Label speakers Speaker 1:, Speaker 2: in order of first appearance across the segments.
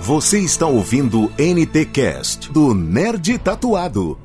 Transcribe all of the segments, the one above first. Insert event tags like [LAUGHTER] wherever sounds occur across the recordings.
Speaker 1: Você está ouvindo NT Cast do Nerd Tatuado.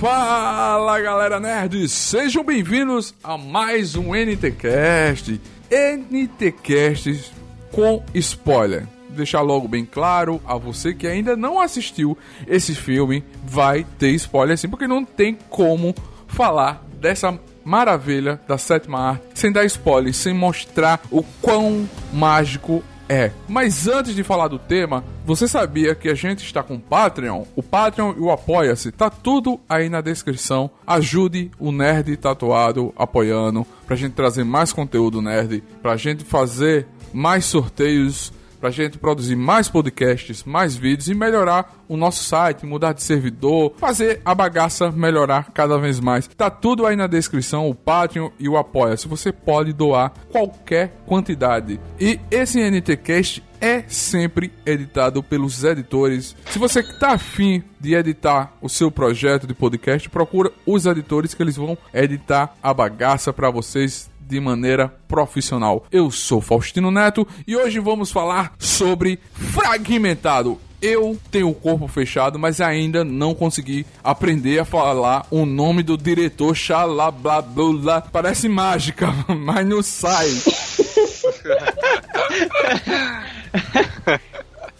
Speaker 2: Fala galera nerd, sejam bem-vindos a mais um NTcast. NTcast com spoiler. Deixar logo bem claro a você que ainda não assistiu esse filme, vai ter spoiler sim, porque não tem como falar dessa maravilha da sétima arte sem dar spoiler, sem mostrar o quão mágico é. Mas antes de falar do tema, você sabia que a gente está com o Patreon? O Patreon e o Apoia-se, tá tudo aí na descrição. Ajude o Nerd Tatuado apoiando, pra gente trazer mais conteúdo nerd, pra gente fazer mais sorteios pra gente produzir mais podcasts, mais vídeos e melhorar o nosso site, mudar de servidor, fazer a bagaça melhorar cada vez mais. Tá tudo aí na descrição, o Patreon e o Apoia. Se você pode doar qualquer quantidade. E esse NTcast é sempre editado pelos editores. Se você está afim de editar o seu projeto de podcast, procura os editores que eles vão editar a bagaça para vocês de maneira profissional. Eu sou Faustino Neto e hoje vamos falar sobre fragmentado. Eu tenho o corpo fechado, mas ainda não consegui aprender a falar o nome do diretor Xalablabla. Parece mágica, [LAUGHS] mas não sai. [LAUGHS]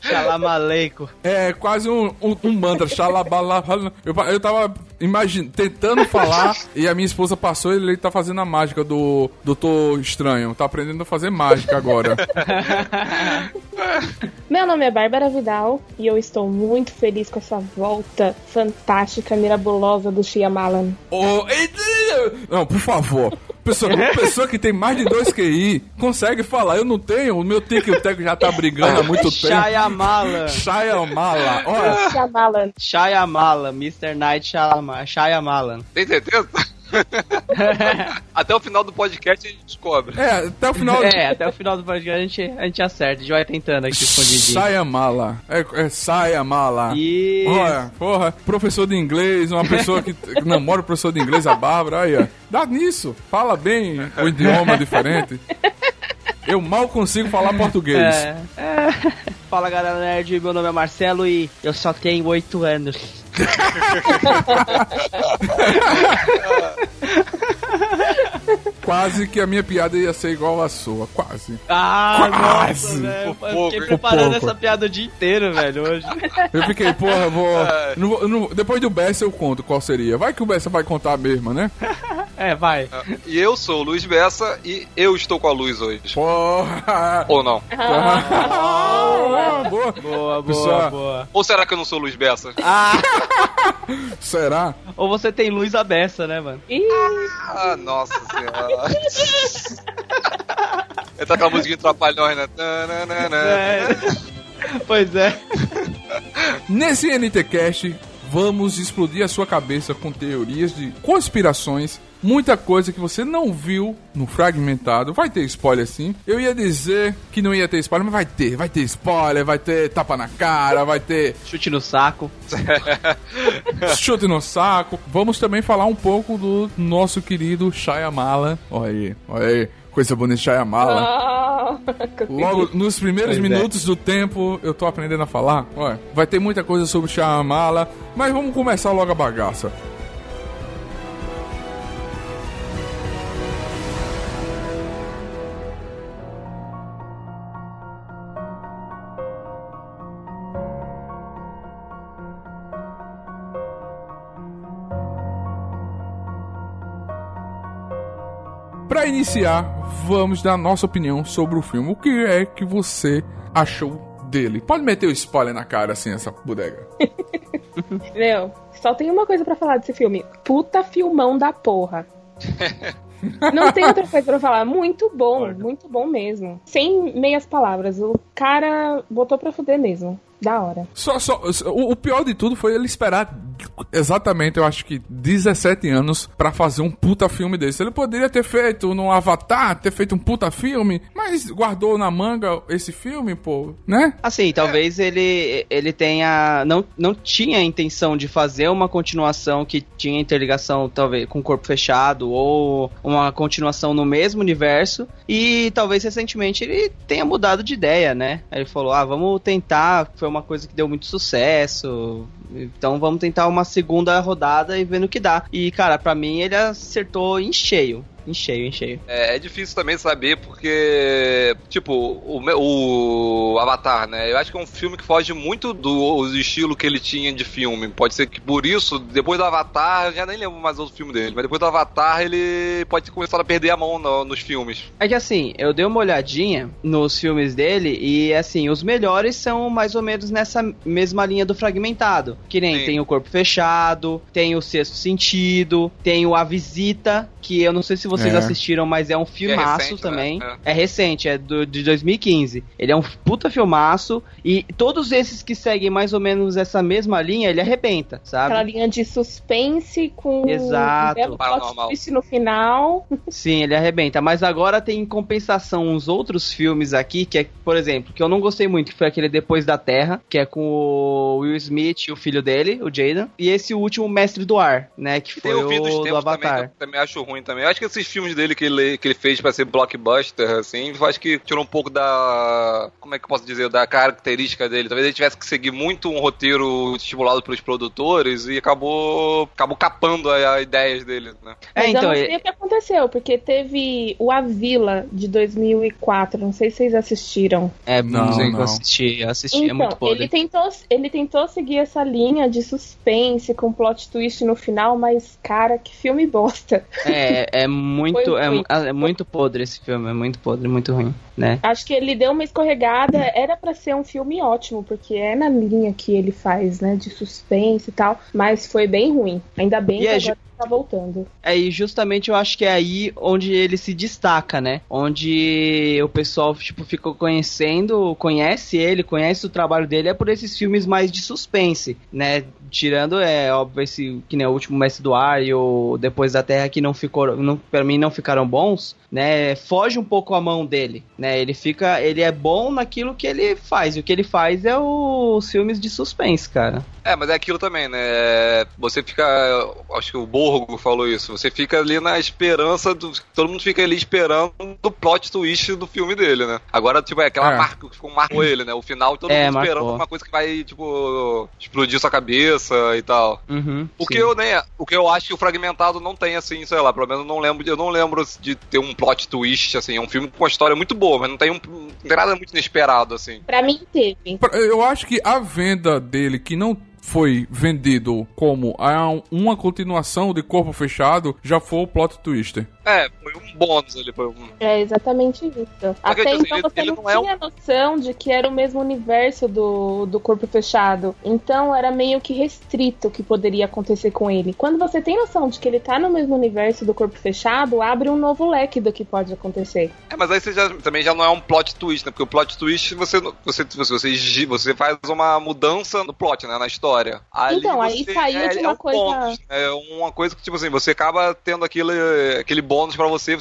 Speaker 3: Xalamaleico.
Speaker 2: É quase um, um, um mantra. Xalabala. Eu, eu tava imagine, tentando falar e a minha esposa passou e ele tá fazendo a mágica do Doutor Estranho. Tá aprendendo a fazer mágica agora. [LAUGHS]
Speaker 4: Meu nome é Bárbara Vidal e eu estou muito feliz com essa volta fantástica, mirabulosa do Shyamalan.
Speaker 2: Oh, não, por favor. Pessoa, uma [LAUGHS] pessoa que tem mais de dois QI consegue falar. Eu não tenho, o meu tique o Teco já tá brigando há muito tempo.
Speaker 3: Shyamala.
Speaker 2: Shyamala. Olha.
Speaker 4: Shyamalan.
Speaker 3: Shyamala. Mr. Night Shyamala. Shyamalan.
Speaker 5: Tem certeza? [LAUGHS] até o final do podcast a gente descobre.
Speaker 2: É, até o final.
Speaker 3: É, até o final do podcast a gente, a gente acerta. A gente vai tentando aqui escondidinho.
Speaker 2: Saia mala. É, é saia mala.
Speaker 3: Isso.
Speaker 2: Olha, porra, professor de inglês, uma pessoa que namora o professor de inglês, a Bárbara, aí, ó. Dá nisso. Fala bem o idioma diferente. Eu mal consigo falar português.
Speaker 3: É, é. Fala galera nerd, meu nome é Marcelo e eu só tenho 8 anos. [LAUGHS]
Speaker 2: Quase que a minha piada ia ser igual a sua, quase.
Speaker 3: Ah,
Speaker 2: Quase.
Speaker 3: nossa, velho.
Speaker 5: Por
Speaker 3: Eu fiquei preparando
Speaker 2: Por
Speaker 3: essa piada o dia inteiro, velho, hoje.
Speaker 2: Eu fiquei, porra, eu [LAUGHS] vou. não vou- não- depois do Bessa eu conto qual seria. Vai que o Bessa vai contar a mesma, né? [LAUGHS]
Speaker 3: É, vai.
Speaker 5: E eu sou o Luiz Bessa e eu estou com a luz hoje.
Speaker 2: Porra!
Speaker 5: Ou não?
Speaker 2: Ah, boa.
Speaker 3: Boa, boa,
Speaker 2: Pessoal,
Speaker 3: boa.
Speaker 5: Ou será que eu não sou o Luiz Bessa?
Speaker 3: Ah, [LAUGHS]
Speaker 2: Será?
Speaker 3: ou você tem luz à beça, né, mano?
Speaker 5: Ah, nossa senhora. Ele tá com a musiquinha trapalhões, né?
Speaker 3: É. Pois é. [LAUGHS]
Speaker 2: Nesse NTCast, vamos explodir a sua cabeça com teorias de conspirações. Muita coisa que você não viu no fragmentado. Vai ter spoiler sim. Eu ia dizer que não ia ter spoiler, mas vai ter. Vai ter spoiler, vai ter tapa na cara, vai ter
Speaker 3: Chute no saco. [LAUGHS]
Speaker 2: chute no saco. Vamos também falar um pouco do nosso querido Shyamala. Olha aí, olha aí. Coisa bonita, Shyamala.
Speaker 4: ah,
Speaker 2: Logo [LAUGHS] nos primeiros
Speaker 3: é.
Speaker 2: minutos do tempo, eu tô aprendendo a falar. Olha, vai ter muita coisa sobre Shyamala, mas vamos começar logo a bagaça. Iniciar, vamos dar nossa opinião sobre o filme. O que é que você achou dele? Pode meter o spoiler na cara assim, essa bodega. [LAUGHS]
Speaker 4: Meu, só tem uma coisa pra falar desse filme. Puta filmão da porra. [LAUGHS] Não tem outra coisa pra falar. Muito bom, muito bom mesmo. Sem meias palavras. O cara botou pra fuder mesmo. Da hora.
Speaker 2: Só, só, o, o pior de tudo foi ele esperar exatamente, eu acho que 17 anos pra fazer um puta filme desse. Ele poderia ter feito no Avatar, ter feito um puta filme, mas guardou na manga esse filme, pô, né?
Speaker 3: Assim, talvez ele, ele tenha. Não, não tinha a intenção de fazer uma continuação que tinha interligação, talvez, com o corpo fechado, ou uma continuação no mesmo universo. E talvez recentemente ele tenha mudado de ideia, né? Ele falou: ah, vamos tentar. Foi uma coisa que deu muito sucesso. Então vamos tentar uma segunda rodada e ver no que dá. E, cara, pra mim ele acertou em cheio. Em cheio, em cheio.
Speaker 5: É, é difícil também saber porque, tipo, o, o Avatar, né? Eu acho que é um filme que foge muito do, do estilo que ele tinha de filme. Pode ser que por isso, depois do Avatar, eu já nem lembro mais outro filme dele, mas depois do Avatar ele pode ter começado a perder a mão no, nos filmes.
Speaker 3: É que assim, eu dei uma olhadinha nos filmes dele e assim, os melhores são mais ou menos nessa mesma linha do fragmentado. Que nem
Speaker 5: Sim.
Speaker 3: tem o Corpo Fechado, tem o Sexto Sentido, tem o A Visita, que eu não sei se vocês
Speaker 2: É.
Speaker 3: assistiram, mas é um filmaço
Speaker 5: recente,
Speaker 3: também.
Speaker 5: né?
Speaker 3: É. recente, é do, de 2015. Ele é um puta filmaço e todos esses que seguem mais ou menos essa mesma linha, ele arrebenta, sabe?
Speaker 4: Aquela linha de suspense com
Speaker 3: Exato.
Speaker 4: um
Speaker 5: Paranormal.
Speaker 4: twist no final. [LAUGHS]
Speaker 3: Sim, ele arrebenta. Mas agora tem em compensação uns outros filmes aqui, que é, por exemplo, que eu não gostei muito, que foi aquele Depois da Terra, que é com o Will Smith e o filho dele, o Jaden. E esse último Mestre do Ar, né? Que foi
Speaker 5: o
Speaker 3: do
Speaker 5: também,
Speaker 3: Avatar.
Speaker 5: eu também acho ruim também. Eu acho que esses filmes dele que ele, que ele fez pra ser blockbuster, assim, acho que tirou um pouco da. Como é que eu posso dizer? Da característica dele. Talvez ele tivesse que seguir muito um roteiro estimulado pelos produtores e acabou. acabou capando a, a ideias dele, né?
Speaker 3: É,
Speaker 4: Mas
Speaker 3: então,
Speaker 4: eu não
Speaker 3: é-
Speaker 4: sei o que aconteceu, porque teve o A Vila de 2004. Não sei se vocês assistiram.
Speaker 3: É,
Speaker 2: Não,
Speaker 3: não, sei que
Speaker 2: não.
Speaker 3: eu assisti, eu assisti, é
Speaker 4: Então,
Speaker 3: muito podre.
Speaker 4: ele tentou, ele tentou seguir essa linha de suspense com plot twist no final, mas, cara, que filme bosta.
Speaker 3: É, é muito,
Speaker 4: Foi
Speaker 3: é,
Speaker 4: ruim.
Speaker 3: é muito podre esse filme, é muito podre, muito ruim, né?
Speaker 4: Acho que ele deu uma escorregada. Era pra ser um filme ótimo, porque é na linha que ele faz, né, de suspense e tal, mas foi bem ruim. Ainda bem
Speaker 3: E
Speaker 4: que
Speaker 3: é
Speaker 4: agora tá voltando.
Speaker 3: É, e justamente eu acho que é aí onde ele se destaca, né? Onde o pessoal, tipo, ficou conhecendo, conhece ele, conhece o trabalho dele, é por esses filmes mais de suspense, né? Tirando, é óbvio, esse que nem o último Mestre do Ar e o Depois da Terra, que não ficou, não, pra mim não ficaram bons, né? Foge um pouco a mão dele, né? Ele fica, ele é bom naquilo que ele faz, e o que ele faz é os filmes de suspense, cara.
Speaker 5: É, mas é aquilo também, né? Você fica. Acho que o Borgo falou isso. Você fica ali na esperança do. Todo mundo fica ali esperando do plot twist do filme dele, né? Agora, tipo, é aquela
Speaker 2: É.
Speaker 5: marca que marcou ele, né? O final, todo
Speaker 3: É,
Speaker 5: mundo esperando
Speaker 3: marcou.
Speaker 5: uma coisa que vai, tipo, explodir sua cabeça e tal.
Speaker 3: Uhum,
Speaker 5: O que,
Speaker 3: sim.
Speaker 5: eu, né, o que eu acho que o Fragmentado não tem, assim, sei lá, pelo menos eu não lembro, eu não lembro de ter um plot twist, assim, é um filme com uma história muito boa, mas não tem, um, não tem nada muito inesperado, assim.
Speaker 4: Pra mim teve.
Speaker 2: Eu acho que a venda dele, que não foi vendido como a- uma continuação de Corpo Fechado, já foi o plot twister.
Speaker 5: É, foi um bônus ali, foi um...
Speaker 4: É exatamente isso. Até então
Speaker 5: ele-
Speaker 4: você
Speaker 5: ele
Speaker 4: não,
Speaker 5: não é um-
Speaker 4: tinha noção de que era o mesmo universo do, do corpo fechado. Então era meio que restrito o que poderia acontecer com ele. Quando você tem noção de que ele tá no mesmo universo do corpo fechado, abre um novo leque do que pode acontecer.
Speaker 5: É, mas aí você já, também já não é um plot twist, né? Porque o plot twist você você você, você, você faz uma mudança no plot, né? Na história. Ali
Speaker 4: Então, aí saiu
Speaker 5: é,
Speaker 4: de
Speaker 5: é
Speaker 4: uma
Speaker 5: um
Speaker 4: coisa-
Speaker 5: bônus, é uma coisa que, tipo assim, você acaba tendo aquele, aquele bônus pra você,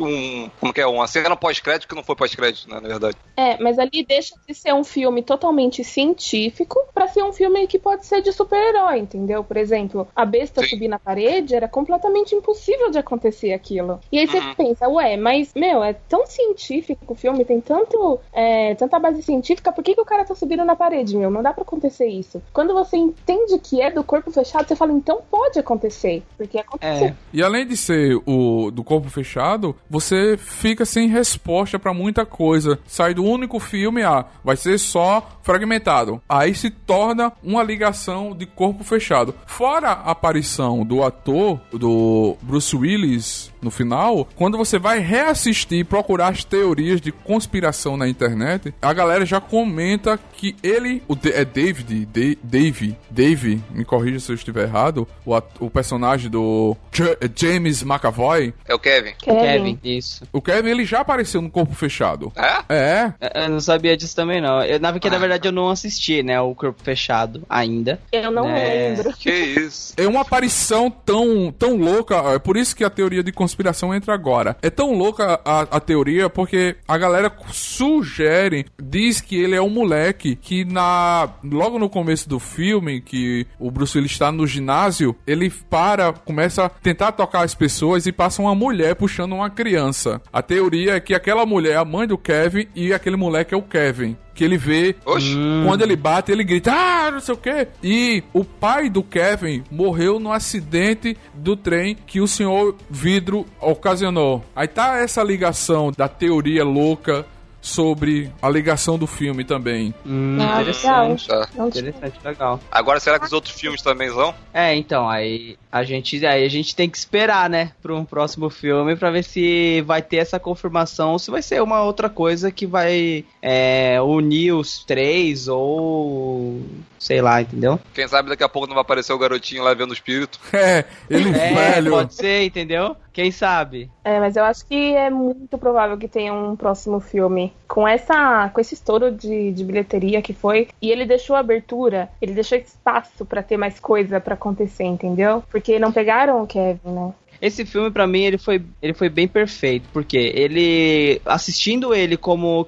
Speaker 5: um, como que é? Uma cena pós-crédito que não foi pós-crédito, né? Na verdade.
Speaker 4: É, mas ali deixa de ser um filme totalmente científico pra ser um filme que pode ser de super-herói, entendeu? Por exemplo, a besta
Speaker 5: Sim.
Speaker 4: subir na parede era completamente impossível de acontecer aquilo. E aí você
Speaker 5: Uhum.
Speaker 4: pensa, ué, mas, meu, é tão científico o filme, tem tanto, é, tanta base científica, por que, que o cara tá subindo na parede, meu? Não dá pra acontecer isso. Quando você entende que é do corpo fechado, você fala, então pode acontecer. Porque aconteceu.
Speaker 3: É,
Speaker 2: E além de ser o do corpo fechado, você fica sem resposta pra muita coisa. Sai do único filme, ah, vai ser só fragmentado. Aí se torna uma ligação de corpo fechado. Fora a aparição do ator, do Bruce Willis, no final, quando você vai reassistir e procurar as teorias de conspiração na internet, a galera já comenta que ele, o é David, Dave, Dave, me corrija se eu estiver errado, o, o personagem do J James McAvoy.
Speaker 5: É o Kevin.
Speaker 3: Kevin. Kevin, isso.
Speaker 2: O Kevin, ele já apareceu no Corpo Fechado.
Speaker 5: É?
Speaker 2: É.
Speaker 3: é eu não sabia disso também, não. Eu, na, porque, ah. na verdade, eu não assisti, né, o Corpo Fechado ainda.
Speaker 4: Eu não né? lembro.
Speaker 5: Que isso.
Speaker 2: É uma aparição tão, tão louca, é por isso que a teoria de conspiração entra agora. É tão louca a, a teoria porque a galera sugere, diz que ele é um moleque que na logo no começo do filme, que o Bruce Willis está no ginásio, ele para, começa a tentar tocar as pessoas e passa uma mulher puxando uma criança. A teoria é que aquela mulher é a mãe do Kevin e aquele moleque é o Kevin que ele vê. Oxi. Quando ele bate, ele grita, ah, não sei o quê. E o pai do Kevin morreu no acidente do trem que o senhor Vidro ocasionou. Aí tá essa ligação da teoria louca sobre a ligação do filme também.
Speaker 3: Hum, ah, interessante. Tá. Interessante, legal.
Speaker 5: Agora, será que os outros filmes também vão?
Speaker 3: É, então, aí a gente, aí a gente tem que esperar, né, para um próximo filme para ver se vai ter essa confirmação ou se vai ser uma outra coisa que vai é, unir os três ou sei lá, entendeu?
Speaker 5: Quem sabe daqui a pouco não vai aparecer o garotinho lá vendo o espírito. [LAUGHS]
Speaker 2: É, ele é, velho.
Speaker 3: Pode ser, entendeu? Quem sabe?
Speaker 4: É, mas eu acho que é muito provável que tenha um próximo filme com essa, com esse estouro de, de bilheteria que foi. E ele deixou abertura, ele deixou espaço para ter mais coisa para acontecer, entendeu? Porque não pegaram o Kevin, né?
Speaker 3: Esse filme para mim ele foi, ele foi bem perfeito, porque ele assistindo ele como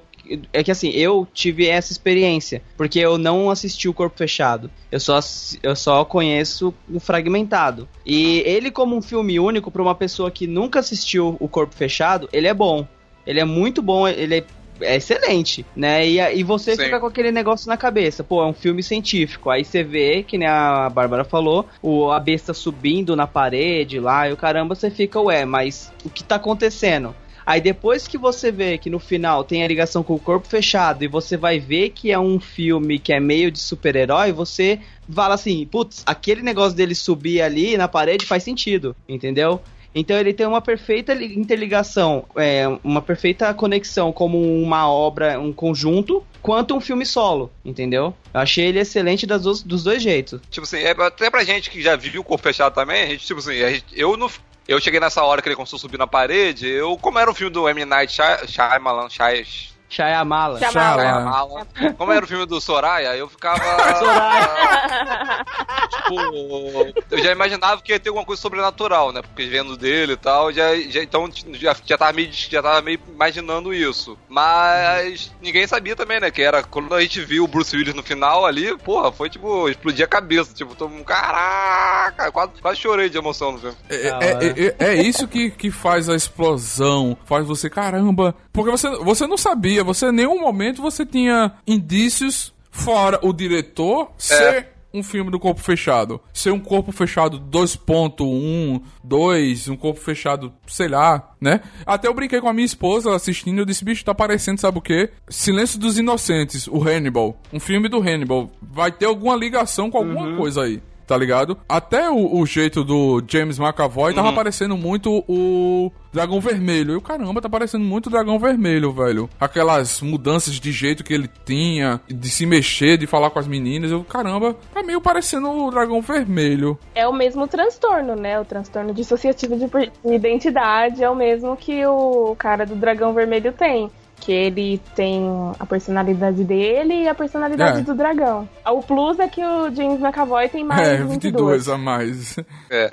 Speaker 3: é que assim, eu tive essa experiência, porque eu não assisti o Corpo Fechado. Eu só, eu só conheço o Fragmentado. E ele, como um filme único, para uma pessoa que nunca assistiu o Corpo Fechado, ele é bom. Ele é muito bom, ele é é excelente, né? E, e você Sim. fica com aquele negócio na cabeça. Pô, é um filme científico. Aí você vê, que nem a Bárbara falou, o, a besta subindo na parede lá, e o caramba, você fica, ué, mas o que tá acontecendo? Aí depois que você vê que no final tem a ligação com o corpo fechado e você vai ver que é um filme que é meio de super-herói, você fala assim, putz, aquele negócio dele subir ali na parede faz sentido, entendeu? Então ele tem uma perfeita interligação, é, uma perfeita conexão como uma obra, um conjunto, quanto um filme solo, entendeu? Eu achei ele excelente das dos, dos dois jeitos.
Speaker 5: Tipo assim, é, até pra gente que já viu o Corpo Fechado também, a gente, tipo assim, gente, eu não eu cheguei nessa hora que ele começou a subir na parede, eu, como era um filme do M. Night Shyamalan, Shy,
Speaker 3: Shyamala.
Speaker 5: Shyamala. Como era o filme do Soraya, eu ficava. [LAUGHS] Soraya. tipo, eu já imaginava que ia ter alguma coisa sobrenatural, né? Porque vendo dele e tal, já, já, então já, já, tava meio, já tava meio imaginando isso. Mas ninguém sabia também, né? Que era quando a gente viu o Bruce Willis no final ali, porra, foi tipo, explodir a cabeça. Tipo, todo mundo, caraca, quase, quase chorei de emoção no filme.
Speaker 2: É, é, é, é isso que, que faz a explosão, faz você, caramba. Porque você, você não sabia você em nenhum momento você tinha indícios fora o diretor ser é. um filme do corpo fechado. Ser um corpo fechado 2.1, 2, um corpo fechado, sei lá, né? Até eu brinquei com a minha esposa assistindo, eu disse, bicho, tá parecendo, sabe o quê? Silêncio dos Inocentes, o Hannibal. Um filme do Hannibal. Vai ter alguma ligação com alguma uhum. coisa aí tá ligado? Até o, o, jeito do James McAvoy tava uhum. parecendo muito o Dragão Vermelho. E o caramba, tá parecendo muito o Dragão Vermelho, velho. Aquelas mudanças de jeito que ele tinha, de se mexer, de falar com as meninas. Eu, caramba, tá meio parecendo o Dragão Vermelho.
Speaker 4: É o mesmo transtorno, né? O transtorno dissociativo de identidade é o mesmo que o cara do Dragão Vermelho tem que ele tem a personalidade dele e a personalidade é. do dragão. O plus é que o James McAvoy tem mais é, 22. 22
Speaker 2: a mais.
Speaker 5: É.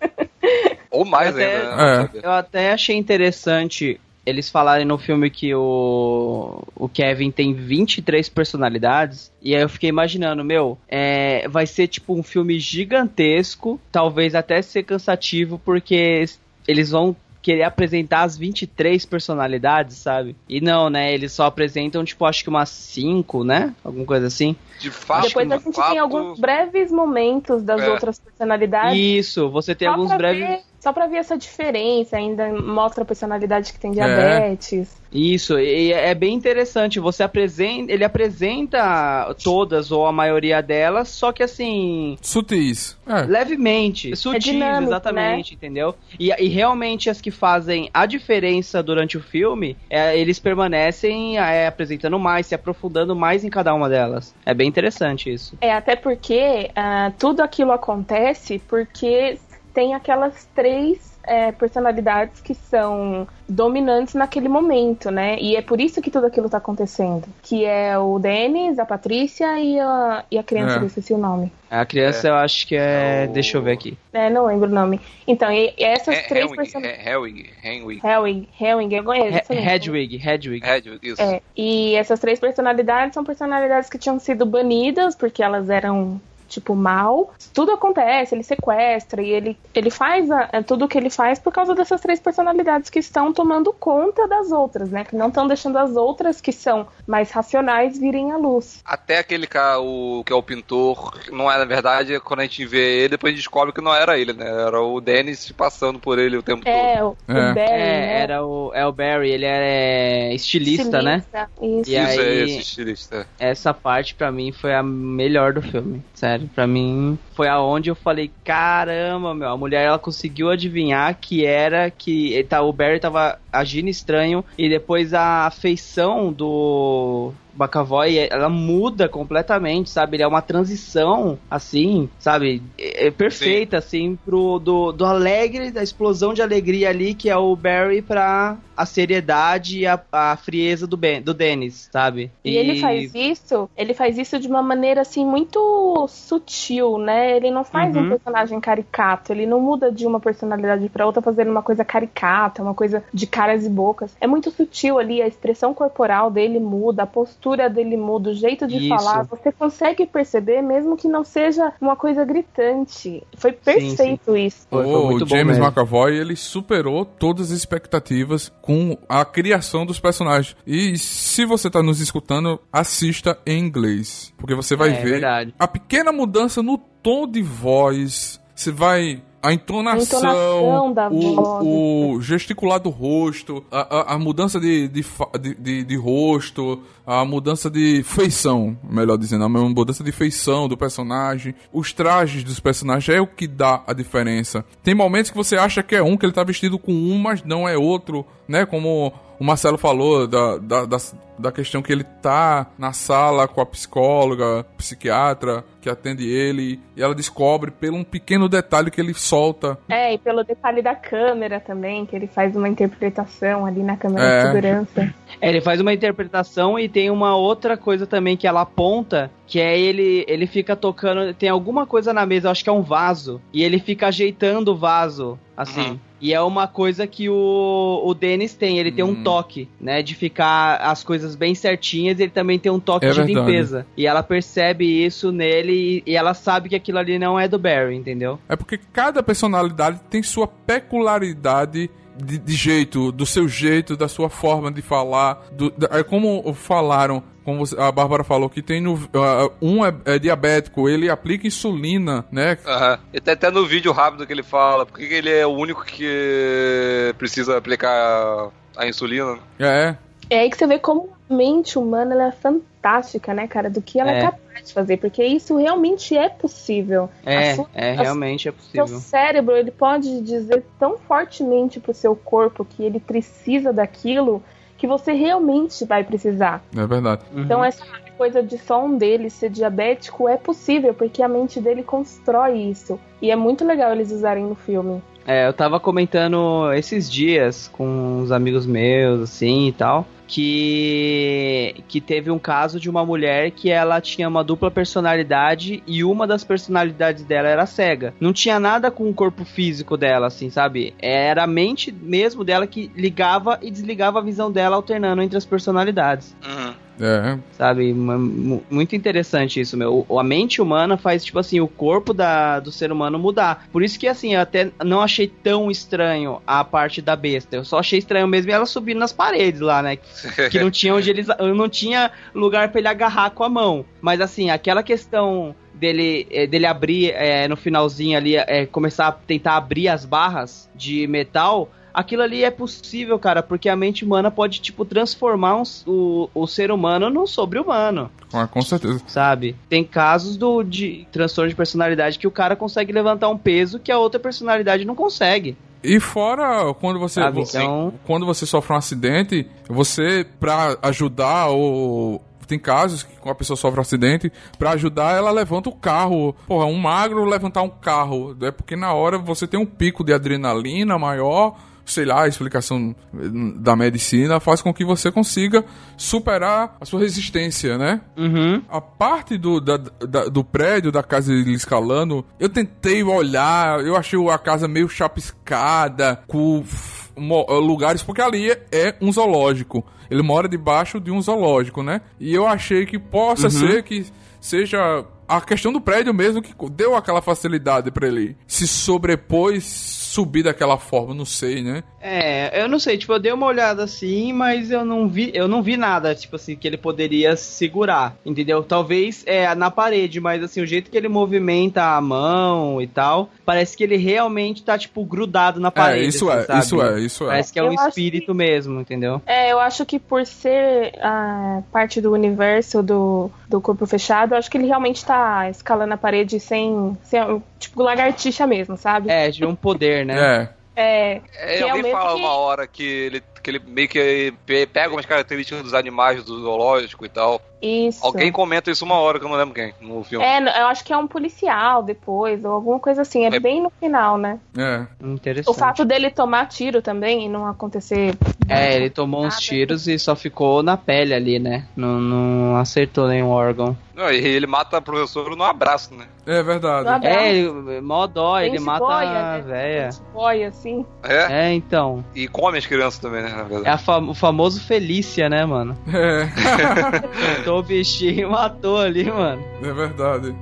Speaker 5: [LAUGHS] Ou mais
Speaker 3: até,
Speaker 5: ainda.
Speaker 3: É. Eu até achei interessante eles falarem no filme que o, o Kevin tem 23 personalidades. E aí eu fiquei imaginando, meu, é, vai ser tipo um filme gigantesco, talvez até ser cansativo, porque eles vão querer apresentar as 23 personalidades, sabe? E não, né? Eles só apresentam, tipo, acho que umas 5, né? Alguma coisa assim.
Speaker 5: De fato,
Speaker 4: Depois a gente fato... tem alguns breves momentos das é. outras personalidades.
Speaker 3: Isso, você tem alguns breves.
Speaker 4: Só pra ver essa diferença, ainda mostra a personalidade que tem diabetes.
Speaker 3: Isso, e é bem interessante. Você apresenta, ele apresenta todas ou a maioria delas, só que assim.
Speaker 2: Sutis. É.
Speaker 3: Levemente. Sutis,
Speaker 4: dinâmico,
Speaker 3: exatamente, entendeu? E, e realmente as que fazem a diferença durante o filme, é, eles permanecem é, apresentando mais, se aprofundando mais em cada uma delas. É bem interessante isso.
Speaker 4: É, até porque ah, tudo aquilo acontece porque tem aquelas três é, personalidades que são dominantes naquele momento, né? E é por isso que tudo aquilo tá acontecendo. Que é o Denis, a Patrícia e a, e a criança,
Speaker 2: É.
Speaker 4: eu esqueci o nome.
Speaker 3: A criança eu acho que é.
Speaker 5: É o-
Speaker 3: Deixa eu ver aqui.
Speaker 4: É, não lembro o nome. Então, e, e essas
Speaker 5: É,
Speaker 4: três
Speaker 5: Henwig,
Speaker 4: personalidades.
Speaker 5: é, Helwig, Henwig,
Speaker 4: Helwig, Helwig, eu conheço.
Speaker 3: Hedwig, Hedwig.
Speaker 5: Hedwig, isso.
Speaker 4: É, e essas três personalidades são personalidades que tinham sido banidas porque elas eram tipo mal. Tudo acontece, ele sequestra e ele, ele faz a- é, tudo o que ele faz por causa dessas três personalidades que estão tomando conta das outras, né? Que não estão deixando as outras que são mais racionais virem à luz.
Speaker 5: Até aquele cara, o, que é o pintor, não é na verdade, quando a gente vê ele, depois a gente descobre que não era ele, né? Era o Dennis passando por ele o tempo todo.
Speaker 4: É, o,
Speaker 2: É.
Speaker 4: o Barry,
Speaker 3: É,
Speaker 4: né?
Speaker 3: era o, é o Barry, ele é estilista, né?
Speaker 4: Estilista, Isso.
Speaker 3: E
Speaker 5: Isso, é
Speaker 3: aí-
Speaker 5: esse estilista.
Speaker 3: Essa parte pra mim foi a melhor do filme. Sério, pra mim foi aonde eu falei, caramba, meu, a mulher ela conseguiu adivinhar que era que tá, o Barry tava agindo estranho e depois a feição do Bacavoy, ela muda completamente, sabe? Ele é uma transição, assim, sabe? É é perfeita, assim, pro do, do alegre, da explosão de alegria ali, que é o Barry pra a seriedade e a, a frieza do, ben, do Dennis, sabe?
Speaker 4: E ele faz isso, ele faz isso de uma maneira assim muito sutil, né? Ele não faz um
Speaker 3: Uhum.
Speaker 4: personagem caricato, ele não muda de uma personalidade pra outra fazendo uma coisa caricata, uma coisa de caras e bocas. É muito sutil ali, a expressão corporal dele muda, a postura dele muda, o jeito de
Speaker 3: Isso.
Speaker 4: falar. Você consegue perceber mesmo que não seja uma coisa gritante. Foi perfeito isso.
Speaker 3: Foi, foi
Speaker 2: o
Speaker 3: muito bom
Speaker 2: James
Speaker 3: mesmo.
Speaker 2: McAvoy, ele superou todas as expectativas com a criação dos personagens. E se você tá nos escutando, assista em inglês. Porque você vai
Speaker 3: É,
Speaker 2: ver
Speaker 3: verdade.
Speaker 2: a pequena mudança no tom de voz. Você vai. A entonação,
Speaker 4: entonação da
Speaker 2: o,
Speaker 4: voz.
Speaker 2: o gesticular do rosto, a, a, a mudança de, de, de, de- de rosto, a mudança de feição, melhor dizendo, a mudança de feição do personagem, os trajes dos personagens é o que dá a diferença. Tem momentos que você acha que é um, que ele tá vestido com um, mas não é outro, né? Como o Marcelo falou da, da, da, da questão que ele tá na sala com a psicóloga, psiquiatra, que atende ele, e ela descobre pelo um pequeno detalhe que ele solta.
Speaker 4: É, e pelo detalhe da câmera também, que ele faz uma interpretação ali na câmera
Speaker 2: É.
Speaker 4: de segurança.
Speaker 3: É, ele faz uma interpretação e tem uma outra coisa também que ela aponta, que é ele ele fica tocando, tem alguma coisa na mesa, eu acho que é um vaso, e ele fica ajeitando o vaso, assim.
Speaker 5: Uhum.
Speaker 3: E é uma coisa que o, o Dennis tem, ele tem um
Speaker 2: Hum.
Speaker 3: toque, né, de ficar as coisas bem certinhas, ele também tem um toque
Speaker 2: É
Speaker 3: de
Speaker 2: verdade.
Speaker 3: limpeza. E ela percebe isso nele e, e ela sabe que aquilo ali não é do Barry, entendeu?
Speaker 2: É porque cada personalidade tem sua peculiaridade de, de jeito, do seu jeito, da sua forma de falar. Do, da- é como falaram, como você- a Bárbara falou, que tem no. ah, um é, é diabético, ele aplica insulina, né?
Speaker 5: Aham. E até, até no vídeo rápido que ele fala, porque que ele é o único que precisa aplicar a insulina.
Speaker 2: É.
Speaker 4: É aí que você vê como a mente humana ela é fantástica, né, cara? Do que ela é,
Speaker 3: É.
Speaker 4: capaz de fazer. Porque isso realmente é possível.
Speaker 3: É,
Speaker 4: A sua-
Speaker 3: é
Speaker 4: a-
Speaker 3: realmente é
Speaker 4: Seu
Speaker 3: possível.
Speaker 4: cérebro, ele pode dizer tão fortemente pro seu corpo que ele precisa daquilo que você realmente vai precisar.
Speaker 2: É verdade.
Speaker 3: Uhum.
Speaker 4: Então essa coisa de só um deles ser diabético é possível, porque a mente dele constrói isso. E é muito legal eles usarem no filme.
Speaker 3: É, eu tava comentando esses dias com uns amigos meus, assim e tal, que que teve um caso de uma mulher que ela tinha uma dupla personalidade e uma das personalidades dela era cega. Não tinha nada com o corpo físico dela, assim, sabe? Era a mente mesmo dela que ligava e desligava a visão dela alternando entre as personalidades
Speaker 5: Uhum.
Speaker 2: É.
Speaker 3: sabe? Muito interessante isso, meu. O- A mente humana faz, tipo assim, o corpo da, do ser humano mudar. Por isso que, assim, eu até não achei tão estranho a parte da besta. Eu só achei estranho mesmo ela subindo nas paredes lá, né? [LAUGHS] Que não tinha onde eles. Não tinha lugar pra ele agarrar com a mão. Mas, assim, aquela questão dele, é, dele abrir é, no finalzinho ali, é, começar a tentar abrir as barras de metal, aquilo ali é possível, cara, porque a mente humana pode, tipo, transformar um, o, o ser humano num sobre-humano.
Speaker 2: Ah, com certeza.
Speaker 3: Sabe? Tem casos do, de transtorno de personalidade que o cara consegue levantar um peso que a outra personalidade não consegue.
Speaker 2: E fora quando você,
Speaker 3: Sabe,
Speaker 2: você-
Speaker 3: então-
Speaker 2: quando você sofre um acidente, você pra ajudar ou tem casos que quando a pessoa sofre um acidente, pra ajudar ela levanta o carro. Porra, um magro levantar um carro, é porque na hora você tem um pico de adrenalina maior, sei lá, a explicação da medicina faz com que você consiga superar a sua resistência, né?
Speaker 3: Uhum.
Speaker 2: A parte do, da- da- do prédio da casa escalando, eu tentei olhar, eu achei a casa meio chapiscada, com lugares, porque ali é, é um zoológico. Ele mora debaixo de um zoológico, né? E eu achei que possa ser que seja a questão do prédio mesmo que deu aquela facilidade pra ele se sobrepôs, subir daquela forma, não sei, né?
Speaker 3: É, eu não sei, tipo, eu dei uma olhada assim, mas eu não vi, eu não vi nada, tipo assim, que ele poderia segurar, entendeu? Talvez é na parede, mas assim, o jeito que ele movimenta a mão e tal, parece que ele realmente tá, tipo, grudado na parede.
Speaker 2: é, isso
Speaker 3: assim,
Speaker 2: é,
Speaker 3: sabe?
Speaker 2: isso é, isso é.
Speaker 3: Parece que é um
Speaker 4: Eu acho
Speaker 3: espírito mesmo, entendeu?
Speaker 4: É, eu acho que por ser ah, parte do universo do, do corpo fechado, eu acho que ele realmente tá escalando a parede sem, sem tipo lagartixa mesmo, sabe?
Speaker 3: É, de um poder, né?
Speaker 2: É.
Speaker 4: É,
Speaker 5: É,
Speaker 4: é
Speaker 5: alguém
Speaker 4: mesmo
Speaker 5: fala
Speaker 4: que-
Speaker 5: uma hora que ele, que ele meio que pe- pega umas características dos animais do zoológico e tal.
Speaker 4: isso.
Speaker 5: Alguém comenta isso uma hora, que eu não lembro quem, no filme.
Speaker 4: É, eu acho que é um policial depois, ou alguma coisa assim. É,
Speaker 5: É-
Speaker 4: bem no final, né?
Speaker 2: É.
Speaker 3: Interessante.
Speaker 4: O fato dele tomar tiro também e não acontecer.
Speaker 3: É, ele tomou uns
Speaker 4: Nada.
Speaker 3: tiros e só ficou na pele ali, né? Não, não acertou nenhum órgão.
Speaker 5: Não, e ele mata o professor no abraço, né?
Speaker 2: É verdade.
Speaker 4: Abraço.
Speaker 3: É, mó dó, ele mata
Speaker 4: boia,
Speaker 3: a
Speaker 4: né?
Speaker 3: véia.
Speaker 4: Dente boia, assim.
Speaker 5: É,
Speaker 3: É, então.
Speaker 5: e come as crianças também, né? Na
Speaker 3: É a fam- o famoso Felícia, né, mano?
Speaker 2: É. [LAUGHS]
Speaker 3: Matou o bichinho e matou ali, mano.
Speaker 2: É verdade.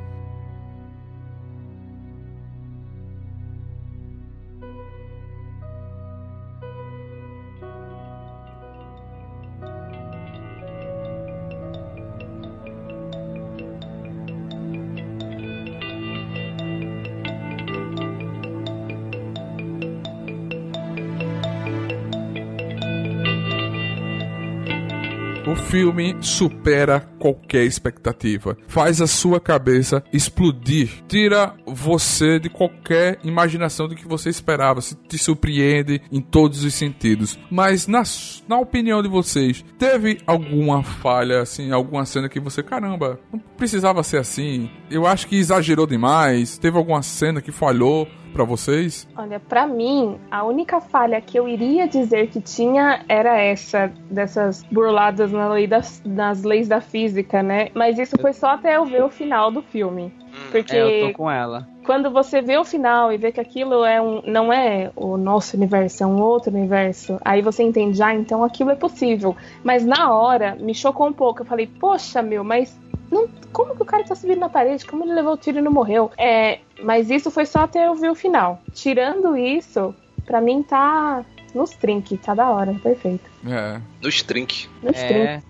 Speaker 2: Filme supera qualquer expectativa. Faz a sua cabeça explodir. Tira você de qualquer imaginação do que você esperava. Se te surpreende em todos os sentidos. Mas na, na opinião de vocês, teve alguma falha, assim, alguma cena que você, caramba, não precisava ser assim? Eu acho que exagerou demais. Teve alguma cena que falhou pra vocês?
Speaker 4: Olha, pra mim, a única falha que eu iria dizer que tinha era essa, dessas burladas na lei das, nas leis da física, né? Mas isso foi só até eu ver o final do filme. Porque
Speaker 3: É, eu tô com ela.
Speaker 4: quando você vê o final e vê que aquilo é um, não é o nosso universo, é um outro universo, aí você entende, ah, então aquilo é possível. Mas na hora, me chocou um pouco. Eu falei, poxa, meu, mas não, como que o cara tá subindo na parede? Como ele levou o tiro e não morreu? É, mas isso foi só até eu ver o final. Tirando isso, pra mim tá nos trinques, tá da hora, perfeito.
Speaker 2: É.
Speaker 5: Nos trinques.
Speaker 4: Nos trinques.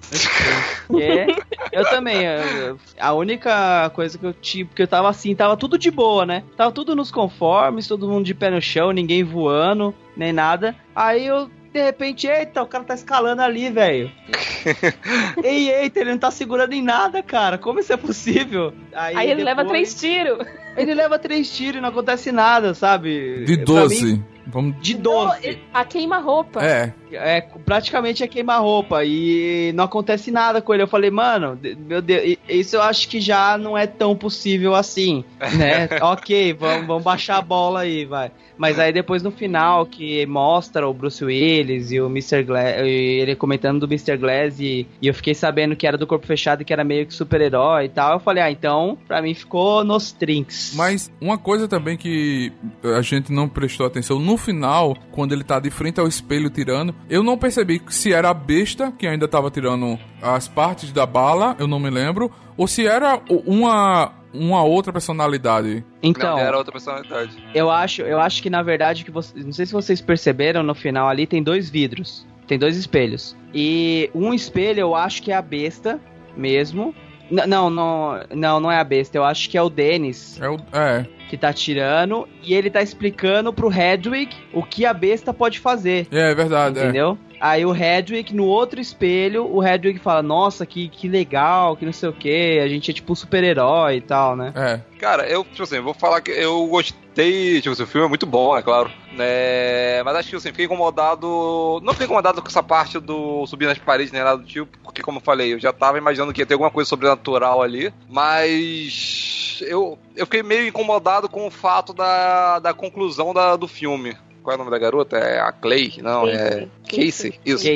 Speaker 3: É, eu também. eu- a única coisa que eu tive, porque eu tava assim, tava tudo de boa, né? Tava tudo nos conformes, todo mundo de pé no chão, ninguém voando, nem nada. Aí eu, de repente, eita, o cara tá escalando ali, velho. [LAUGHS] Ei, eita, ele não tá segurando em nada, cara. Como isso é possível?
Speaker 4: Aí ele leva
Speaker 3: depois-
Speaker 4: três tiros.
Speaker 3: Ele leva três tiros e não acontece nada, sabe?
Speaker 2: De
Speaker 3: Pra
Speaker 2: 12.
Speaker 3: mim,
Speaker 2: Vamos.
Speaker 3: de 12.
Speaker 4: A queima-roupa.
Speaker 2: É.
Speaker 3: É, praticamente é queimar roupa e não acontece nada com ele. Eu falei, mano, meu Deus, isso eu acho que já não é tão possível assim, né? [LAUGHS] ok, vamos, vamos baixar a bola aí, vai. Mas aí depois no final que mostra o Bruce Willis e o Mr. Glass, e ele comentando do Mr. Glass e, e eu fiquei sabendo que era do corpo fechado e que era meio que super-herói e tal, eu falei, ah, então pra mim ficou nos trinks.
Speaker 2: Mas uma coisa também que a gente não prestou atenção no final, quando ele tá de frente ao espelho tirando, eu não percebi se era a besta que ainda tava tirando as partes da bala, eu não me lembro, ou se era uma uma outra personalidade.
Speaker 3: Então,
Speaker 5: Não, era outra personalidade.
Speaker 3: Eu acho, eu acho que na verdade que você, não sei se vocês perceberam no final ali tem dois vidros, tem dois espelhos. E um espelho eu acho que é a besta mesmo, N- Não, não, não, não é a besta. Eu acho que é o Dennis
Speaker 2: É, o, é.
Speaker 3: Que tá tirando e ele tá explicando pro Hedwig o que a besta pode fazer.
Speaker 2: É, é verdade. é.
Speaker 3: Entendeu? Aí o Hedwig, no outro espelho, o Hedwig fala, nossa, que, que legal, que não sei o que, a gente é tipo um super-herói e tal, né?
Speaker 2: É.
Speaker 5: Cara, eu, tipo assim, vou falar que eu gostei, tipo assim, o filme é muito bom, é claro, né, mas acho que, assim, fiquei incomodado, não fiquei incomodado com essa parte do subir nas paredes, nem nada do tipo, porque, como eu falei, eu já tava imaginando que ia ter alguma coisa sobrenatural ali, mas eu, eu fiquei meio incomodado com o fato da, da conclusão da, do filme. Qual é o nome da garota? É a Clay? Não, é Casey. Isso.
Speaker 3: Que-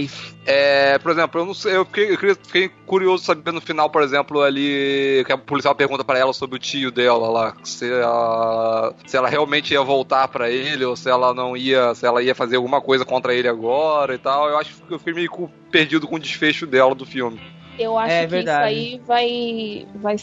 Speaker 5: É, por exemplo, eu não sei, eu fiquei, eu queria- fiquei curioso saber no final, por exemplo, ali que a policial pergunta pra ela sobre o tio dela lá, se ela, se ela realmente ia voltar pra ele ou se ela não ia, se ela ia fazer alguma coisa contra ele agora e tal. Eu acho que eu fiquei meio perdido com o desfecho dela do filme.
Speaker 4: Eu acho
Speaker 3: É
Speaker 4: que
Speaker 3: verdade.
Speaker 4: isso aí vai, vai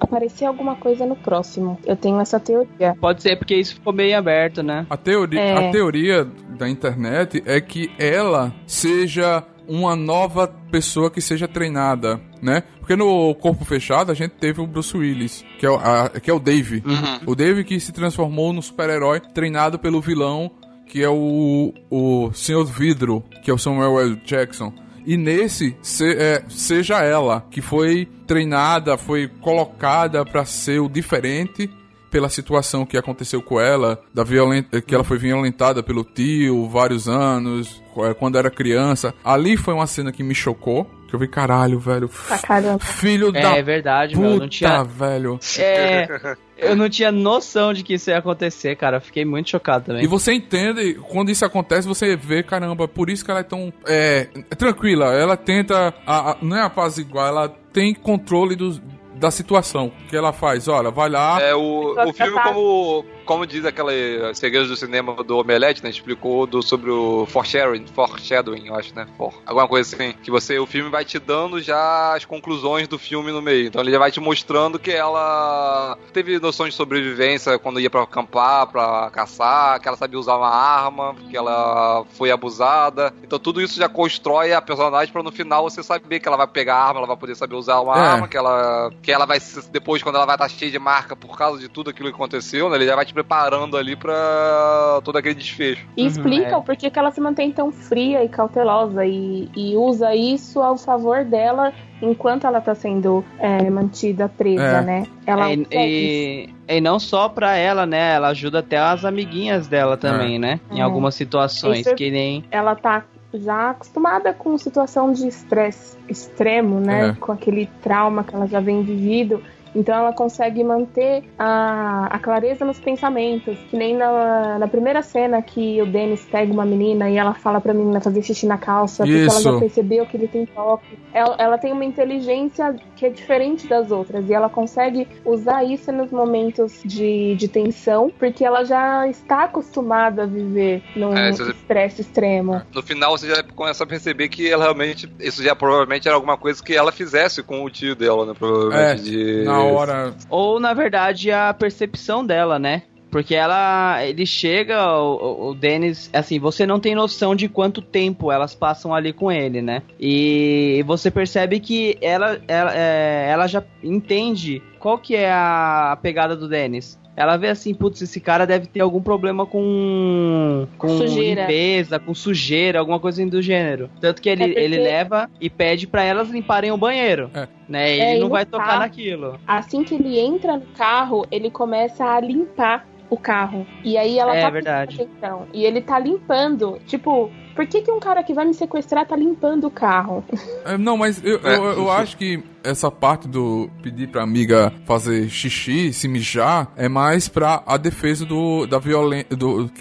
Speaker 4: aparecer alguma coisa no próximo. Eu tenho essa teoria.
Speaker 3: Pode ser porque isso ficou meio aberto, né?
Speaker 2: A teoria,
Speaker 4: É.
Speaker 2: a teoria da internet é que ela seja uma nova pessoa que seja treinada, né? Porque no Corpo Fechado a gente teve o Bruce Willis, que é o, a- que é o Dave. O Dave que se transformou no super-herói treinado pelo vilão, que é o, o Senhor Vidro, que é o Samuel L. Jackson. E nesse, se- é, seja ela, que foi treinada, foi colocada pra ser o diferente pela situação que aconteceu com ela, da violen- que ela foi violentada pelo tio vários anos, eh, quando era criança. Ali foi uma cena que me chocou, que eu vi, caralho, velho.
Speaker 4: Caramba.
Speaker 2: Filho
Speaker 3: É,
Speaker 2: da
Speaker 3: é verdade, meu. Eu
Speaker 2: puta,
Speaker 3: não tinha,
Speaker 2: velho.
Speaker 3: é, [LAUGHS] eu não tinha noção de que isso ia acontecer, cara. Fiquei muito chocado também.
Speaker 2: E você entende, quando isso acontece, você vê, caramba, por isso que ela é tão é, tranquila. Ela tenta, a- a- não é apaziguar, ela tem controle dos, da situação. O que ela faz? Olha, vai lá.
Speaker 5: É, o,
Speaker 4: Só
Speaker 5: o filme,
Speaker 4: tá-
Speaker 5: como, como diz aquele segredo do cinema do Omelete, né? Explicou do, sobre o foreshadowing, foreshadowing, eu acho, né? For, alguma coisa assim. Que você, o filme vai te dando já as conclusões do filme no meio. Então ele já vai te mostrando que ela teve noção de sobrevivência quando ia pra acampar, pra caçar, que ela sabia usar uma arma, que ela foi abusada. Então tudo isso já constrói a personagem pra no final você saber que ela vai pegar a arma, ela vai poder saber usar uma
Speaker 2: É.
Speaker 5: arma, que ela, que ela vai, depois, quando ela vai estar cheia de marca por causa de tudo aquilo que aconteceu, né, ele já vai te preparando ali pra todo aquele desfecho.
Speaker 4: E
Speaker 3: Uhum,
Speaker 4: explica
Speaker 3: é.
Speaker 4: o porquê que ela se mantém tão fria e cautelosa e, e usa isso ao favor dela enquanto ela tá sendo é, mantida presa,
Speaker 2: É.
Speaker 4: né? Ela
Speaker 3: É, e, e não só pra ela, né? Ela ajuda até as amiguinhas dela também, né? Em
Speaker 4: É.
Speaker 3: algumas situações,
Speaker 4: Isso é-
Speaker 3: que nem.
Speaker 4: ela tá já acostumada com situação de estresse extremo, né?
Speaker 2: É.
Speaker 4: Com aquele trauma que ela já vem vivido. Então ela consegue manter a, a clareza nos pensamentos. Que nem na, na primeira cena que o Dennis pega uma menina e ela fala pra menina fazer xixi na calça, porque ela
Speaker 2: Isso.
Speaker 4: já percebeu que ele tem toque. Ela, ela tem uma inteligência que é diferente das outras. E ela consegue usar isso nos momentos de, de tensão, porque ela já está acostumada a viver num
Speaker 5: É, se você-
Speaker 4: estresse extremo.
Speaker 5: No final você já começa a perceber que ela realmente, isso já provavelmente era alguma coisa que ela fizesse com o tio dela, né?
Speaker 2: É,
Speaker 5: Provavelmente de...
Speaker 2: na hora.
Speaker 3: Ou, na verdade, a percepção dela, né? Porque ela. Ele chega, o, o- Dennis. Assim, você não tem noção de quanto tempo elas passam ali com ele, né? E você percebe que ela, ela, é, ela já entende qual que é a, a pegada do Dennis. Ela vê assim, putz, esse cara deve ter algum problema com. com
Speaker 4: Sujeira.
Speaker 3: limpeza, com sujeira, alguma coisa do gênero. Tanto que ele,
Speaker 4: É porque-
Speaker 3: ele leva e pede pra elas limparem o banheiro.
Speaker 2: É.
Speaker 3: Né? Ele
Speaker 4: É, e
Speaker 3: não vai tocar
Speaker 4: carro-
Speaker 3: naquilo.
Speaker 4: Assim que ele entra no carro, ele começa a limpar o carro. E aí ela
Speaker 3: É
Speaker 4: tá
Speaker 3: verdade.
Speaker 4: atenção. E ele tá limpando. Tipo, por que, que um cara que vai me sequestrar tá limpando o carro?
Speaker 2: É, não, mas eu,
Speaker 5: É.
Speaker 2: eu, eu acho que essa parte do pedir pra amiga fazer xixi, se mijar, é mais pra a defesa do, da violência.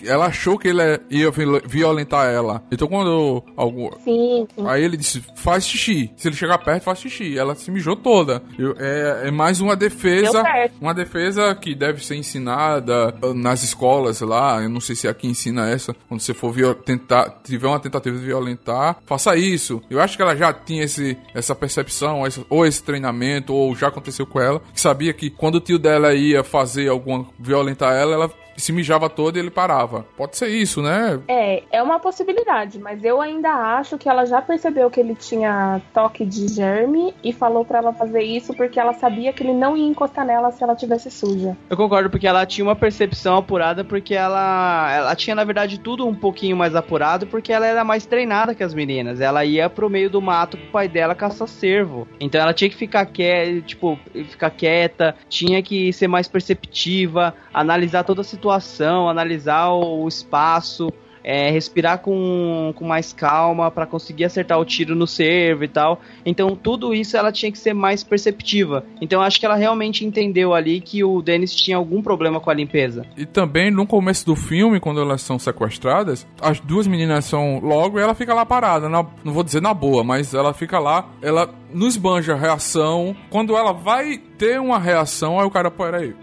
Speaker 2: Ela achou que ele é- ia viol- violentar ela. Então quando algum.
Speaker 4: Sim, sim.
Speaker 2: Aí ele disse, faz xixi. Se ele chegar perto, faz xixi. Ela se mijou toda. Eu- é, é mais uma defesa. Uma defesa que deve ser ensinada nas escolas lá. Eu não sei se aqui ensina essa. Quando você for tentar, tiver uma tentativa de violentar, faça isso. Eu acho que ela já tinha esse, essa percepção, ou esse treinamento, ou já aconteceu com ela, que sabia que quando o tio dela ia fazer alguma violentar ela, ela se mijava todo e ele parava. Pode ser isso, né?
Speaker 4: É, é uma possibilidade, mas eu ainda acho que ela já percebeu que ele tinha toque de germe e falou para ela fazer isso porque ela sabia que ele não ia encostar nela se ela tivesse suja.
Speaker 3: Eu concordo porque ela tinha uma percepção apurada porque ela ela tinha na verdade tudo um pouquinho mais apurado porque ela era mais treinada que as meninas. Ela ia pro meio do mato com o pai dela caçar cervo. Então ela tinha que ficar quieta, tipo, ficar quieta, tinha que ser mais perceptiva, analisar toda a situação analisar o espaço, é, respirar com, com mais calma para conseguir acertar o tiro no servo e tal. Então, tudo isso ela tinha que ser mais perceptiva. Então, acho que ela realmente entendeu ali que o Dennis tinha algum problema com a limpeza.
Speaker 2: E também, no começo do filme, quando elas são sequestradas, as duas meninas são logo e ela fica lá parada. Na, não vou dizer na boa, mas ela fica lá, ela nos banja a reação. Quando ela vai ter uma reação, aí o cara, peraí,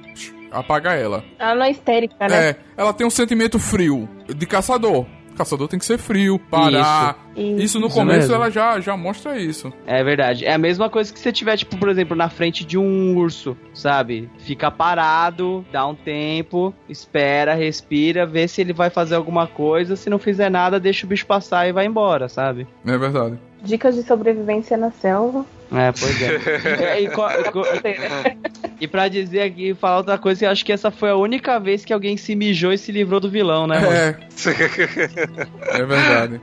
Speaker 2: apaga ela.
Speaker 4: Ela não é histérica, né?
Speaker 2: É, ela tem um sentimento frio de caçador. Caçador tem que ser frio, parar. Isso, isso no isso começo mesmo. ela já, já mostra isso.
Speaker 3: É verdade. É a mesma coisa que você tiver, tipo, por exemplo, na frente de um urso, sabe? Fica parado, dá um tempo, espera, respira, vê se ele vai fazer alguma coisa. Se não fizer nada, deixa o bicho passar e vai embora, sabe?
Speaker 2: É verdade.
Speaker 4: Dicas de sobrevivência na selva.
Speaker 3: É, pois é. [LAUGHS] e, e, [LAUGHS] e pra dizer aqui, falar outra coisa, eu acho que essa foi a única vez que alguém se mijou e se livrou do vilão, né?
Speaker 2: É. [LAUGHS] é verdade.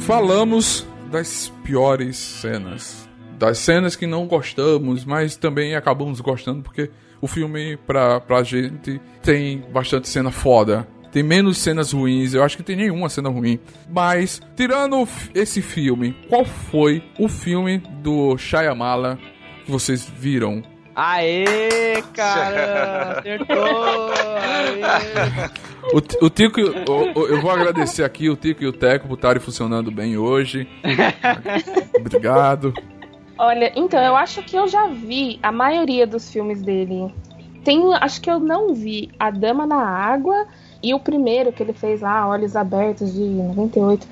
Speaker 2: Falamos das piores cenas. Das cenas que não gostamos, mas também acabamos gostando porque o filme, pra, pra gente, tem bastante cena foda. Tem menos cenas ruins, eu acho que tem nenhuma cena ruim. Mas, tirando esse filme, qual foi o filme do Shyamala que vocês viram
Speaker 3: Aê, cara! [LAUGHS] Acertou! Aê.
Speaker 2: O, o Tico, o, eu vou agradecer aqui o Tico e o Teco por estarem funcionando bem hoje. [LAUGHS] Obrigado.
Speaker 4: Olha, então, eu acho que eu já vi a maioria dos filmes dele. Tem, acho que eu não vi A Dama na Água e o primeiro que ele fez lá, Olhos Abertos, de 98.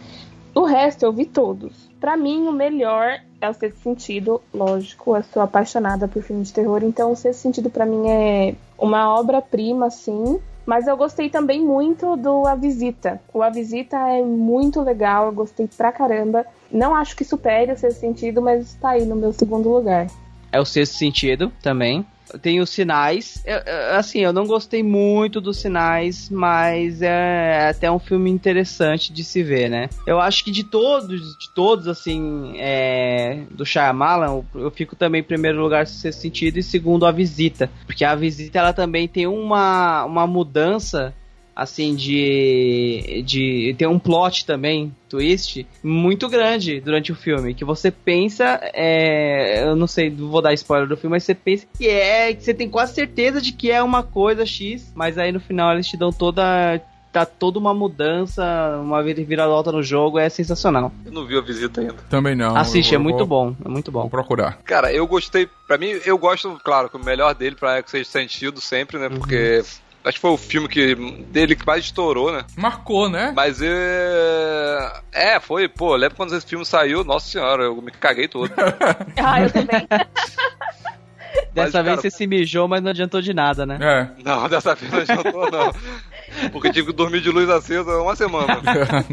Speaker 4: O resto eu vi todos. Para mim, o melhor é o Sexto Sentido, lógico. Eu sou apaixonada por filme de terror, então o Sexto Sentido para mim é uma obra-prima, assim. Mas eu gostei também muito do A Visita. O A Visita é muito legal, eu gostei pra caramba. Não acho que supere o Sexto Sentido, mas está aí no meu segundo lugar.
Speaker 3: É o Sexto Sentido também tem os sinais. Eu, assim, eu não gostei muito dos sinais, mas é até um filme interessante de se ver, né? Eu acho que de todos, de todos, assim, é, do Shyamalan, eu fico também em primeiro lugar se sentido e segundo a visita, porque a visita ela também tem uma, uma mudança assim, de, de ter um plot também, twist, muito grande durante o filme. Que você pensa, é, eu não sei, vou dar spoiler do filme, mas você pensa que é, que você tem quase certeza de que é uma coisa X, mas aí no final eles te dão toda tá toda uma mudança, uma viravolta no jogo, é sensacional.
Speaker 5: Eu não vi a visita ainda.
Speaker 2: Também não.
Speaker 3: Assiste, é muito vou, bom, é muito bom. Vou
Speaker 2: procurar.
Speaker 5: Cara, eu gostei, pra mim, eu gosto, claro, que o melhor dele pra que seja sentido sempre, né, porque uhum. Acho que foi o filme que, dele que mais estourou, né?
Speaker 2: Marcou, né?
Speaker 5: Mas é. É, foi, pô, lembro quando esse filme saiu, nossa senhora, eu me caguei todo. [LAUGHS]
Speaker 4: ah, eu também. [LAUGHS]
Speaker 3: Dessa mas, vez cara... você se mijou, mas não adiantou de nada, né?
Speaker 5: É. Não, dessa vez não adiantou, não. Porque tive que dormir de luz acesa uma semana.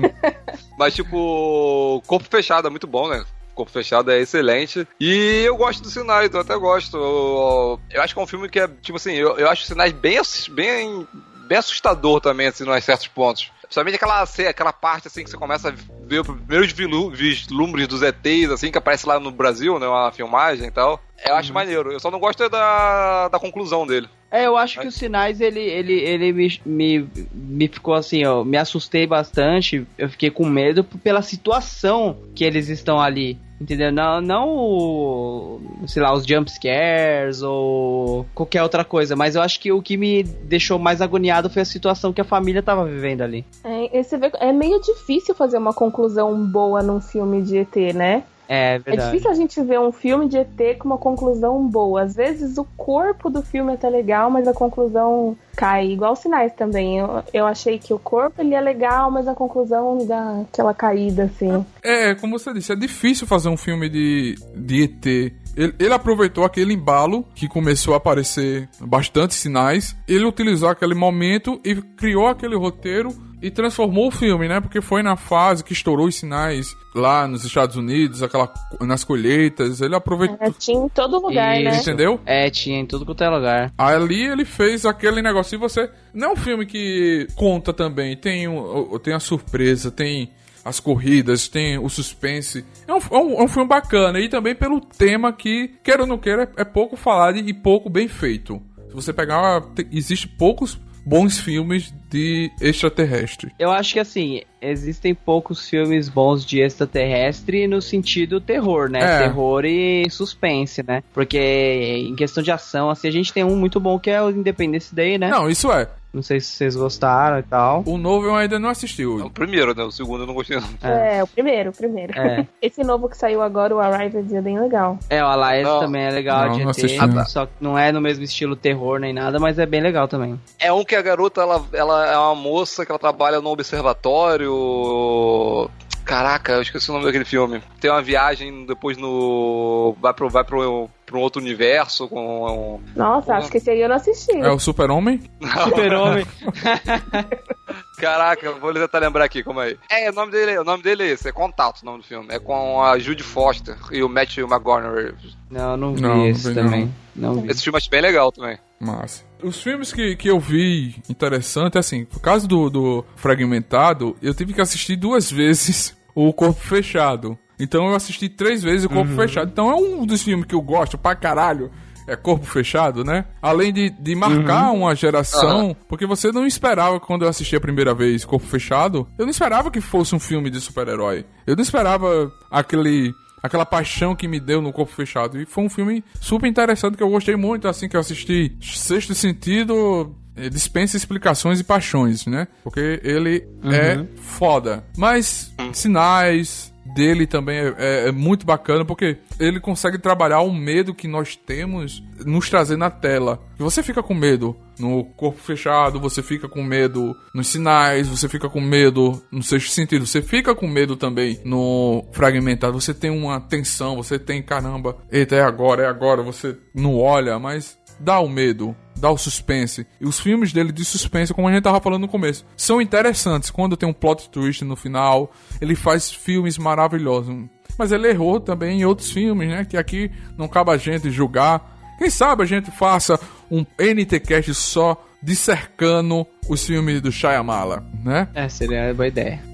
Speaker 5: [LAUGHS] mas, tipo, corpo fechado é muito bom, né? Corpo fechado é excelente. E eu gosto do Sinais, eu até gosto. Eu, eu, acho que é um filme que é, tipo assim, eu, eu acho o Sinais bem, bem, bem assustador também, assim, em certos pontos. Principalmente aquela, aquela parte assim que você começa a ver os primeiros vislumbres dos ETs, assim, que aparece lá no Brasil, né? Uma filmagem e tal. Eu acho uhum. maneiro. Eu só não gosto da, da conclusão dele.
Speaker 3: É, eu acho que os sinais, ele, ele, ele me, me, me ficou assim, ó, me assustei bastante, eu fiquei com medo pela situação que eles estão ali Entendeu? Não, não sei lá, os jump scares ou qualquer outra coisa, mas eu acho que o que me deixou mais agoniado foi a situação que a família tava vivendo ali.
Speaker 4: É, vê, é meio difícil fazer uma conclusão boa num filme de ET, né?
Speaker 3: É,
Speaker 4: É
Speaker 3: verdade.
Speaker 4: difícil a gente ver um filme de ET com uma conclusão boa. Às vezes o corpo do filme é até legal, mas a conclusão cai. Igual sinais também. Eu, eu achei que o corpo ele é legal, mas a conclusão dá aquela caída, assim.
Speaker 2: É, como você disse, é difícil fazer um filme de, de ET. Ele, ele aproveitou aquele embalo que começou a aparecer bastante sinais. Ele utilizou aquele momento e criou aquele roteiro e transformou o filme, né? Porque foi na fase que estourou os sinais lá nos Estados Unidos, aquela nas colheitas. Ele aproveitou.
Speaker 4: É, tinha em todo lugar, né?
Speaker 3: Isso.
Speaker 2: Entendeu?
Speaker 3: É, tinha em tudo quanto é lugar.
Speaker 2: Ali ele fez aquele negócio. E você. Não é um filme que conta também. Tem, o- tem a surpresa, tem as corridas, tem o suspense. É um, é um- é um filme bacana. E também pelo tema que, queira ou não queira, é pouco falado e pouco bem feito. Se você pegar. te- Existe poucos bons filmes de extraterrestre.
Speaker 3: Eu acho que assim, existem poucos filmes bons de extraterrestre no sentido terror, né?
Speaker 2: É.
Speaker 3: Terror e suspense, né? Porque em questão de ação, assim, a gente tem um muito bom que é o Independence Day, né?
Speaker 2: Não, isso é.
Speaker 3: Não sei se vocês gostaram e tal.
Speaker 2: O novo eu ainda não assisti.
Speaker 5: É o primeiro, né? O segundo eu não gostei não.
Speaker 4: É, o primeiro, o primeiro.
Speaker 3: É. [LAUGHS]
Speaker 4: Esse novo que saiu agora, o Arrived, é bem legal.
Speaker 3: É, o Alliance
Speaker 5: Não.
Speaker 3: também é legal
Speaker 2: Não,
Speaker 3: de
Speaker 2: não assisti, não.
Speaker 3: só que não é no mesmo estilo terror nem nada, mas é bem legal também.
Speaker 5: É um que a garota, ela, ela é uma moça que ela trabalha no observatório. Caraca, eu esqueci o nome daquele filme. Tem uma viagem depois no. Vai pro, vai pro, pro outro universo com.
Speaker 4: Nossa,
Speaker 5: Porra.
Speaker 4: acho que esse aí eu não assisti.
Speaker 2: É o Super-Homem?
Speaker 3: Super-Homem. [LAUGHS]
Speaker 5: Caraca, vou tentar lembrar aqui, como é. É, o nome dele, o nome dele é esse, é Contato, o nome do filme. É com a Judy Foster e o Matthew McGonagall.
Speaker 3: Não, não vi
Speaker 2: Não, não
Speaker 3: esse
Speaker 2: vi,
Speaker 3: também. Não, vi.
Speaker 5: Esse filme acho bem legal também.
Speaker 2: Massa. Os filmes que, que eu vi interessante, assim, por causa do, do Fragmentado, eu tive que assistir duas [LAUGHS] vezes o Corpo Fechado. Então eu assisti três vezes o Corpo Fechado. Então é um dos filmes que eu gosto pra caralho. É Corpo Fechado, né? Além de, de marcar uma geração, porque você não esperava, quando eu assisti a primeira vez Corpo Fechado, eu não esperava que fosse um filme de super-herói. Eu não esperava aquele aquela paixão que me deu no Corpo Fechado. E foi um filme super interessante que eu gostei muito, assim que eu assisti. Sexto Sentido dispensa explicações e paixões, né? Porque ele é foda. Mas sinais dele também é, é- é muito bacana porque ele consegue trabalhar o medo que nós temos nos trazer na tela. Você fica com medo no corpo fechado, você fica com medo nos sinais, você fica com medo no sexto sentido, você fica com medo também no fragmentado, você tem uma tensão, você tem caramba, eita, é agora, é agora, você não olha, mas dá o medo, dá o suspense. E os filmes dele de suspense, como a gente tava falando no começo, são interessantes. Quando tem um plot twist no final, ele faz filmes maravilhosos. Mas ele errou também em outros filmes, né? Que aqui não cabe a gente julgar. Quem sabe a gente faça um NTcast só dissercando os filmes do Shyamala, né?
Speaker 3: É, seria uma boa ideia.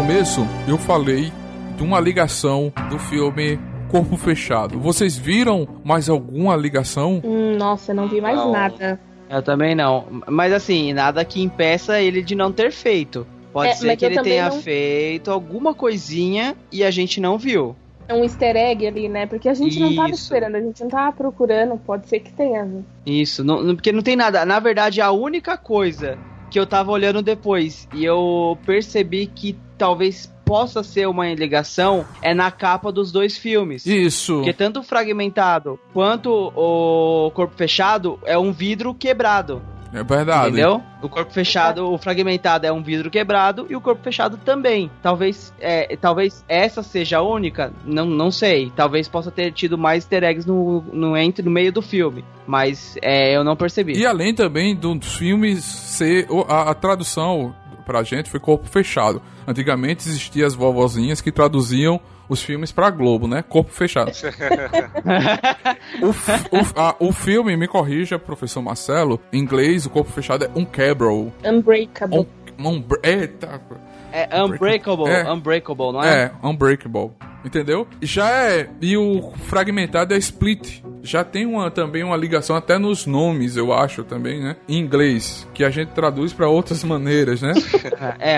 Speaker 2: Começo, eu falei de uma ligação do filme Corpo Fechado. Vocês viram mais alguma ligação?
Speaker 4: Hum, nossa, eu não vi mais
Speaker 5: Não.
Speaker 4: nada.
Speaker 3: Eu também não. Mas assim, nada que impeça ele de não ter feito. Pode
Speaker 4: É,
Speaker 3: ser que ele tenha
Speaker 4: não-
Speaker 3: feito alguma coisinha e a gente não viu.
Speaker 4: É um easter egg ali, né? Porque a gente não tava
Speaker 3: Isso.
Speaker 4: esperando, a gente não tava procurando. Pode ser que tenha.
Speaker 3: Isso, não- não- porque não tem nada. Na verdade, a única coisa que eu tava olhando depois e eu percebi que talvez possa ser uma ligação é na capa dos dois filmes.
Speaker 2: Isso.
Speaker 3: Porque tanto o fragmentado quanto o corpo fechado é um vidro quebrado.
Speaker 2: É verdade.
Speaker 3: Entendeu? O corpo fechado, o fragmentado é um vidro quebrado e o corpo fechado também. Talvez, é, talvez essa seja a única, não, não sei. Talvez possa ter tido mais easter eggs no, no, entre, no meio do filme. Mas é, eu não percebi.
Speaker 2: E além também dos filmes ser. A, a tradução pra gente foi corpo fechado. Antigamente existiam as vovozinhas que traduziam os filmes pra Globo, né? Corpo fechado. [LAUGHS] o, f- o f- a- o filme, me corrija, professor Marcelo, em inglês, o corpo fechado é Unquebrable.
Speaker 4: Unbreakable.
Speaker 2: Um, um, eita,
Speaker 3: É Unbreakable,
Speaker 2: É.
Speaker 3: Unbreakable, não é?
Speaker 2: É, Unbreakable. Entendeu? Já é. E o fragmentado é Split. Já tem uma, também uma ligação até nos nomes, eu acho também, né? Em inglês. Que a gente traduz pra outras [LAUGHS] maneiras, né?
Speaker 3: É,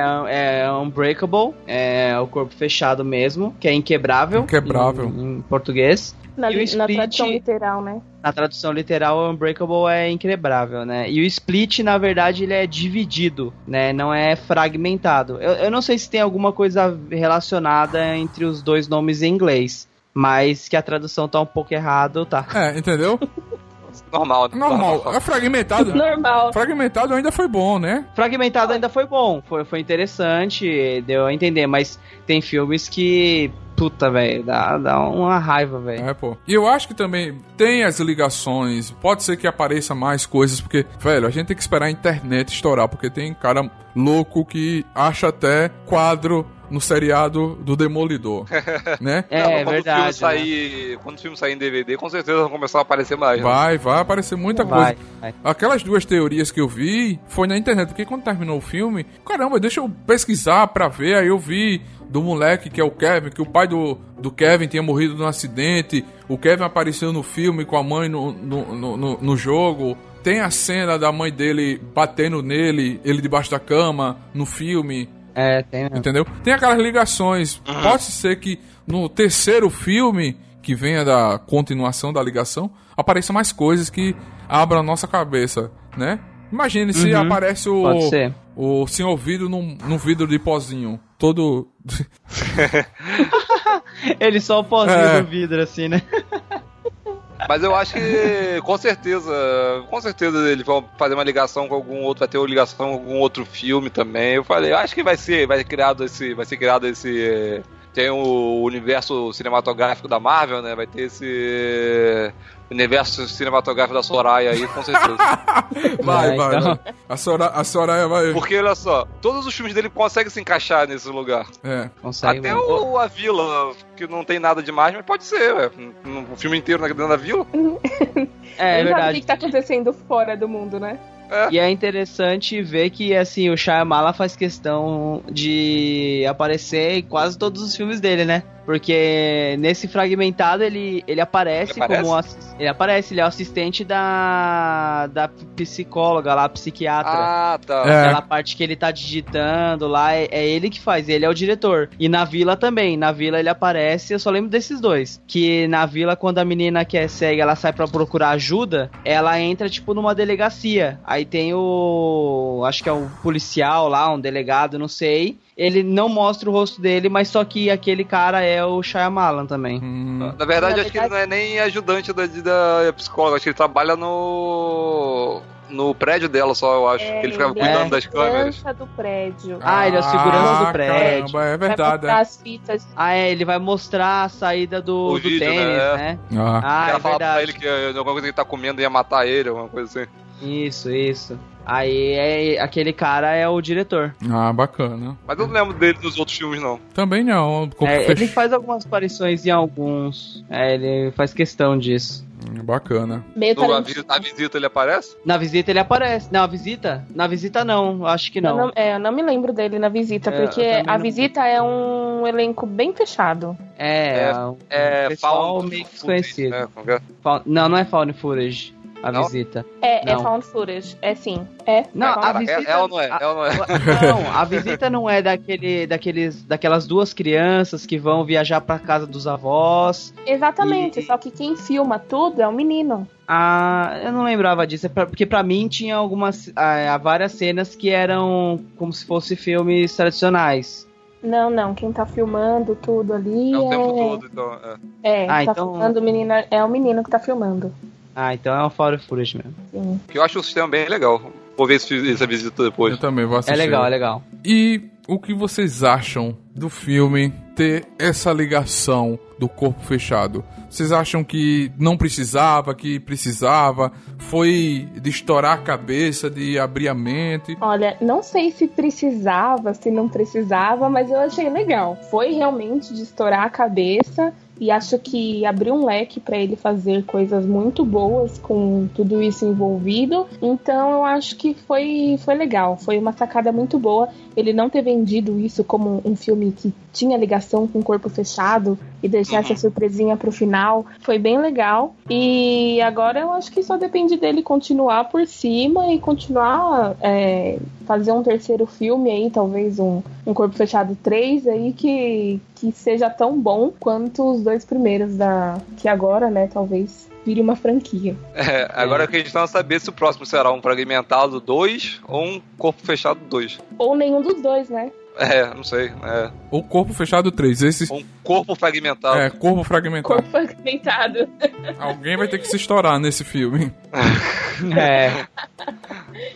Speaker 3: é Unbreakable, é o corpo fechado mesmo, que é inquebrável.
Speaker 2: Inquebrável.
Speaker 3: Em, em português.
Speaker 4: Na,
Speaker 3: E o
Speaker 4: na
Speaker 3: Split-
Speaker 4: tradução literal, né?
Speaker 3: Na tradução literal, Unbreakable é inquebrável, né? E o Split, na verdade, ele é dividido, né? Não é fragmentado. Eu, eu não sei se tem alguma coisa relacionada entre os dois nomes em inglês. Mas que a tradução tá um pouco errado, tá.
Speaker 2: É, entendeu? [LAUGHS]
Speaker 5: Normal, né?
Speaker 2: Normal. É fragmentado.
Speaker 4: Normal.
Speaker 2: Fragmentado ainda foi bom, né?
Speaker 3: Fragmentado ainda foi bom, foi, foi interessante, deu a entender, mas tem filmes que. Puta, velho, dá, dá uma raiva, velho.
Speaker 2: É, pô. E eu acho que também tem as ligações. Pode ser que apareça mais coisas, porque, velho, a gente tem que esperar a internet estourar, porque tem cara louco que acha até quadro no seriado do Demolidor, [LAUGHS] né?
Speaker 3: É,
Speaker 5: Não, quando O filme
Speaker 3: verdade. né?
Speaker 5: sair, Quando o filme sair em DVD, com certeza vão começar a aparecer mais. né?
Speaker 2: Vai, vai aparecer muita
Speaker 3: Vai,
Speaker 2: coisa.
Speaker 3: vai.
Speaker 2: Aquelas duas teorias que eu vi foi na internet, porque quando terminou o filme, caramba, deixa eu pesquisar pra ver, aí eu vi do moleque que é o Kevin, que o pai do, do Kevin tinha morrido num acidente, o Kevin apareceu no filme com a mãe no, no, no- no jogo, tem a cena da mãe dele batendo nele, ele debaixo da cama, no filme,
Speaker 3: É, tem mesmo.
Speaker 2: Entendeu? Tem aquelas ligações. Pode ser que no terceiro filme, que venha da continuação da ligação, apareçam mais coisas que abram a nossa cabeça, né? Imagine se
Speaker 3: Uhum.
Speaker 2: aparece o,
Speaker 3: Pode ser.
Speaker 2: o sem ouvido num, num vidro de pozinho. Todo. [LAUGHS] [LAUGHS]
Speaker 3: Ele só o pozinho
Speaker 2: É.
Speaker 3: do vidro, assim, né? [LAUGHS]
Speaker 5: Mas eu acho que, com certeza, com certeza eles vão fazer uma ligação com algum outro, vai ter uma ligação com algum outro filme também. Eu falei, eu acho que vai ser, vai criado esse, vai ser criado esse, tem o universo cinematográfico da Marvel, né? Vai ter esse universo cinematográfico da Soraya aí, com certeza. [LAUGHS]
Speaker 2: Vai,
Speaker 3: É,
Speaker 2: vai,
Speaker 3: então.
Speaker 2: vai. A, Sora, a Soraya vai.
Speaker 5: Porque olha só, todos os filmes dele conseguem se encaixar nesse lugar.
Speaker 2: É.
Speaker 3: Consegue
Speaker 5: Até o A Vila, que não tem nada demais, mas pode ser, velho. O filme inteiro na- dentro da vila. [LAUGHS]
Speaker 3: É, é
Speaker 4: Ele sabe o que,
Speaker 3: verdade.
Speaker 4: que tá acontecendo fora do mundo, né?
Speaker 3: E é interessante ver que, assim, o Shyamala faz questão de aparecer em quase todos os filmes dele, né? Porque nesse fragmentado ele, ele aparece
Speaker 5: Ele aparece?
Speaker 3: como... Ele aparece, ele é o assistente da, da psicóloga lá, psiquiatra.
Speaker 5: Ah, tá.
Speaker 2: É.
Speaker 3: Aquela parte que ele tá digitando lá, é, é ele que faz, ele é o diretor. E na vila também, na vila ele aparece, eu só lembro desses dois. Que na vila, quando a menina que é cega, ela sai pra procurar ajuda, ela entra, tipo, numa delegacia. Aí tem o. Acho que é um policial lá, um delegado, não sei. Ele não mostra o rosto dele, mas só que aquele cara é o Shyamalan também.
Speaker 2: Hum,
Speaker 5: Na verdade,
Speaker 4: Na
Speaker 5: acho que ele não é nem ajudante da, da psicóloga, acho que ele trabalha no. no prédio dela só, eu acho.
Speaker 4: É,
Speaker 5: ele ficava
Speaker 4: ele
Speaker 5: cuidando
Speaker 3: é
Speaker 5: das câmeras.
Speaker 4: Segurança do prédio.
Speaker 3: Ah, ele é o segurança do prédio.
Speaker 2: Caramba, é
Speaker 4: Vai
Speaker 2: verdade.
Speaker 4: mostrar
Speaker 2: é.
Speaker 4: as fitas.
Speaker 3: Ah, é, ele vai mostrar a saída do,
Speaker 5: O
Speaker 3: do
Speaker 5: vídeo,
Speaker 3: tênis,
Speaker 5: né?
Speaker 3: né?
Speaker 2: Ah.
Speaker 3: Ah,
Speaker 5: ela
Speaker 3: é
Speaker 5: fala pra
Speaker 3: verdade.
Speaker 5: ele que eh, alguma coisa que ele tá comendo ia matar ele, alguma coisa assim.
Speaker 3: Isso, isso. Aí é, aquele cara é o diretor.
Speaker 2: ah, bacana.
Speaker 5: Mas eu não lembro dele dos outros filmes, não.
Speaker 2: Também não.
Speaker 3: É,
Speaker 2: fech-
Speaker 3: ele faz algumas aparições em alguns. É, ele faz questão disso.
Speaker 2: Hum, Bacana.
Speaker 4: Meio
Speaker 5: No, a, na visita ele aparece?
Speaker 3: Na visita ele aparece. Não, a visita? Na visita não, acho que
Speaker 4: Eu
Speaker 3: não.
Speaker 4: não, é, eu não me lembro dele na visita,
Speaker 3: É,
Speaker 4: porque a
Speaker 3: não.
Speaker 4: visita é um elenco bem fechado.
Speaker 3: É,
Speaker 5: É,
Speaker 3: um
Speaker 5: É,
Speaker 3: pessoal
Speaker 5: Found
Speaker 3: meio desconhecido.
Speaker 5: né? É?
Speaker 3: Não, não é Found Footage. A
Speaker 5: Não?
Speaker 3: visita.
Speaker 4: É, é
Speaker 3: Não.
Speaker 4: found footage. É sim. É.
Speaker 3: Não,
Speaker 4: é
Speaker 3: a visita-
Speaker 5: é, é ou não é?
Speaker 3: a-
Speaker 5: É ou não é?
Speaker 3: Não, a visita não é daquele, daqueles, daquelas duas crianças que vão viajar pra casa dos avós.
Speaker 4: Exatamente,
Speaker 3: E-
Speaker 4: só que quem filma tudo é o menino.
Speaker 3: Ah, eu não lembrava disso, é pra- porque pra mim tinha algumas, ah, várias cenas que eram como se fossem filmes tradicionais.
Speaker 4: Não, não, quem tá filmando tudo ali
Speaker 5: É o tempo
Speaker 4: é.
Speaker 5: todo, então. É.
Speaker 4: É,
Speaker 3: Ah,
Speaker 4: tá
Speaker 3: então-
Speaker 4: filmando o menino, é o menino que tá filmando.
Speaker 3: Ah, então é um Found Footage mesmo.
Speaker 4: Sim.
Speaker 5: Que eu acho o sistema bem legal. Vou ver esse, essa visita depois.
Speaker 2: Eu também vou
Speaker 3: É
Speaker 2: assistir.
Speaker 3: legal, é legal.
Speaker 2: E o que vocês acham do filme ter essa ligação do corpo fechado? Vocês acham que não precisava, que precisava? Foi de estourar a cabeça, de abrir a mente?
Speaker 4: Olha, não sei se precisava, se não precisava, mas eu achei legal. Foi realmente de estourar a cabeça e acho que abriu um leque para ele fazer coisas muito boas com tudo isso envolvido. Então eu acho que foi, foi legal, foi uma sacada muito boa ele não ter vendido isso como um filme que tinha ligação com o corpo fechado e deixar essa surpresinha pro final foi bem legal. E agora eu acho que só depende dele continuar por cima e continuar é, fazer um terceiro filme aí, talvez um, um Corpo Fechado 3 aí que, que seja tão bom quanto os dois primeiros da que agora, né, talvez vire uma franquia.
Speaker 5: É, agora é. a gente não saber se o próximo será um fragmentado 2 ou um corpo fechado 2.
Speaker 4: Ou nenhum dos dois, né?
Speaker 5: É, não sei. É.
Speaker 2: O corpo fechado 3. Esse...
Speaker 5: Um corpo fragmentado.
Speaker 2: É, corpo fragmentado.
Speaker 4: Corpo fragmentado.
Speaker 2: Alguém vai ter que se estourar nesse filme. [LAUGHS]
Speaker 3: É.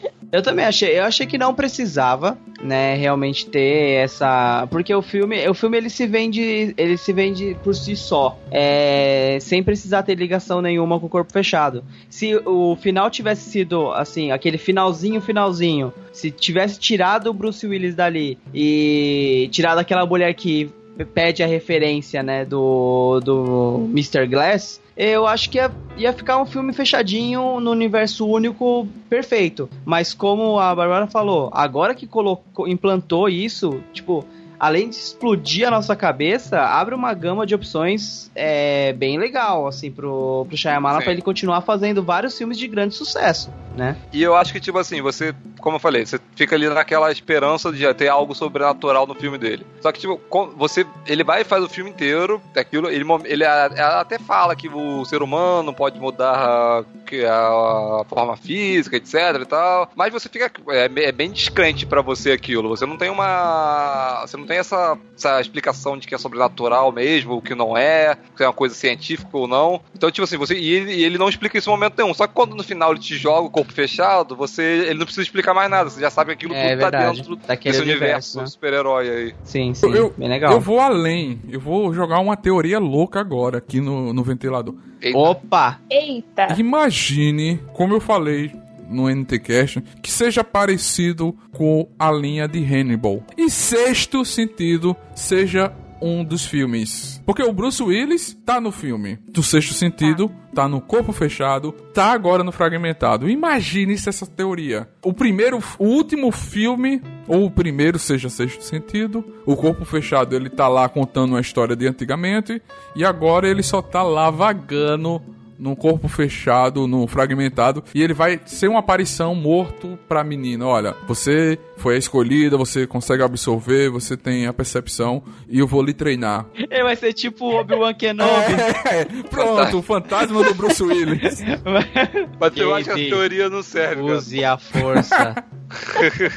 Speaker 3: [LAUGHS] Eu também achei, eu achei que não precisava, né, realmente ter essa, porque o filme, o filme ele se vende, ele se vende por si só, é, sem precisar ter ligação nenhuma com o corpo fechado. Se o final tivesse sido assim, aquele finalzinho, finalzinho, se tivesse tirado o Bruce Willis dali e tirado aquela mulher que pede a referência, né, do do Mr. Glass, eu acho que ia, ia ficar um filme fechadinho no universo único perfeito. Mas como a Barbara falou, agora que colocou, implantou isso, tipo, além de explodir a nossa cabeça, abre uma gama de opções é, bem legal, assim, pro, pro Shyamalan para ele continuar fazendo vários filmes de grande sucesso, né?
Speaker 5: E eu acho que, tipo assim, você, como eu falei, você fica ali naquela esperança de ter algo sobrenatural no filme dele. Só que, tipo, você, ele vai e faz o filme inteiro, aquilo, ele, ele até fala que o ser humano pode mudar a, a forma física, etc e tal, mas você fica, é, é bem descrente para você aquilo, você não tem uma, você não tem essa, essa explicação de que é sobrenatural mesmo, o que não é, se é uma coisa científica ou não. Então, tipo assim, você, e ele, e ele não explica isso em momento nenhum, só que quando no final ele te joga o corpo fechado, você, ele não precisa explicar mais nada, você já sabe que aquilo
Speaker 3: é,
Speaker 5: tudo tá
Speaker 3: verdade.
Speaker 5: tá dentro
Speaker 3: Daquele
Speaker 5: desse
Speaker 3: universo,
Speaker 5: universo
Speaker 3: né?
Speaker 5: super-herói aí.
Speaker 3: Sim, sim,
Speaker 2: eu,
Speaker 3: bem legal.
Speaker 2: Eu vou além, eu vou jogar uma teoria louca agora aqui no, no ventilador.
Speaker 5: Eita.
Speaker 3: Opa!
Speaker 4: Eita!
Speaker 2: Imagine, como eu falei no NTCast, que seja parecido com a linha de Hannibal. Em sexto sentido, seja um dos filmes. Porque o Bruce Willis tá no filme. Do sexto sentido, tá no corpo fechado, tá agora no fragmentado. Imagine se essa teoria. O primeiro, o último filme, ou o primeiro seja sexto sentido, o corpo fechado ele tá lá contando uma história de antigamente, e agora ele só tá lá vagando num corpo fechado, no fragmentado, e ele vai ser uma aparição morto pra menina. Olha, você foi a escolhida, você consegue absorver, você tem a percepção, e eu vou lhe treinar.
Speaker 3: Ele vai ser tipo o Obi-Wan Kenobi. [LAUGHS]
Speaker 2: É, pronto, o fantasma do Bruce Willis. [LAUGHS]
Speaker 5: Mas eu acho que a teoria não serve, cara.
Speaker 3: Use a força.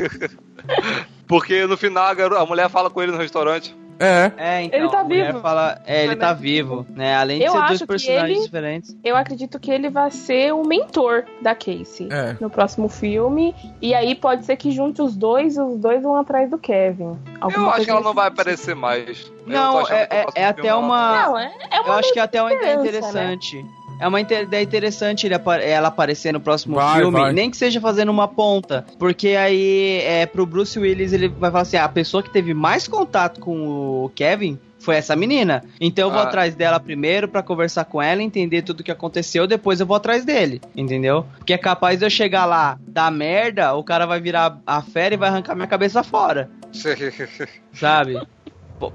Speaker 3: [LAUGHS]
Speaker 5: Porque no final a mulher fala com ele no restaurante.
Speaker 2: É,
Speaker 3: É, então.
Speaker 4: Ele tá vivo.
Speaker 3: Fala, é, ele tá
Speaker 4: é
Speaker 3: vivo, né? Além de
Speaker 4: Eu
Speaker 3: ser dois personagens
Speaker 4: ele-
Speaker 3: diferentes.
Speaker 4: Eu acredito que ele vai ser o mentor da Casey
Speaker 2: É.
Speaker 4: no próximo filme. E aí pode ser que junte os dois e os dois vão atrás do Kevin. Alguma
Speaker 5: eu acho que ela não vai aparecer mais.
Speaker 3: Não, é-
Speaker 5: o
Speaker 3: é-
Speaker 5: próximo
Speaker 3: é
Speaker 5: filme
Speaker 3: até uma-
Speaker 4: Não, é, é uma
Speaker 3: Eu acho que é até uma ideia
Speaker 4: esperança, né?
Speaker 3: É uma ideia interessante ele apa- ela aparecer no próximo
Speaker 2: Vai,
Speaker 3: filme,
Speaker 2: vai.
Speaker 3: nem que seja fazendo uma ponta. Porque aí, é, pro Bruce Willis, ele vai falar assim: ah, a pessoa que teve mais contato com o Kevin foi essa menina. Então eu vou
Speaker 5: Ah.
Speaker 3: atrás dela primeiro pra conversar com ela, entender tudo o que aconteceu, depois eu vou atrás dele. Entendeu? Porque é capaz de eu chegar lá, dar merda, o cara vai virar a fera e vai arrancar minha cabeça fora. [LAUGHS] Sabe?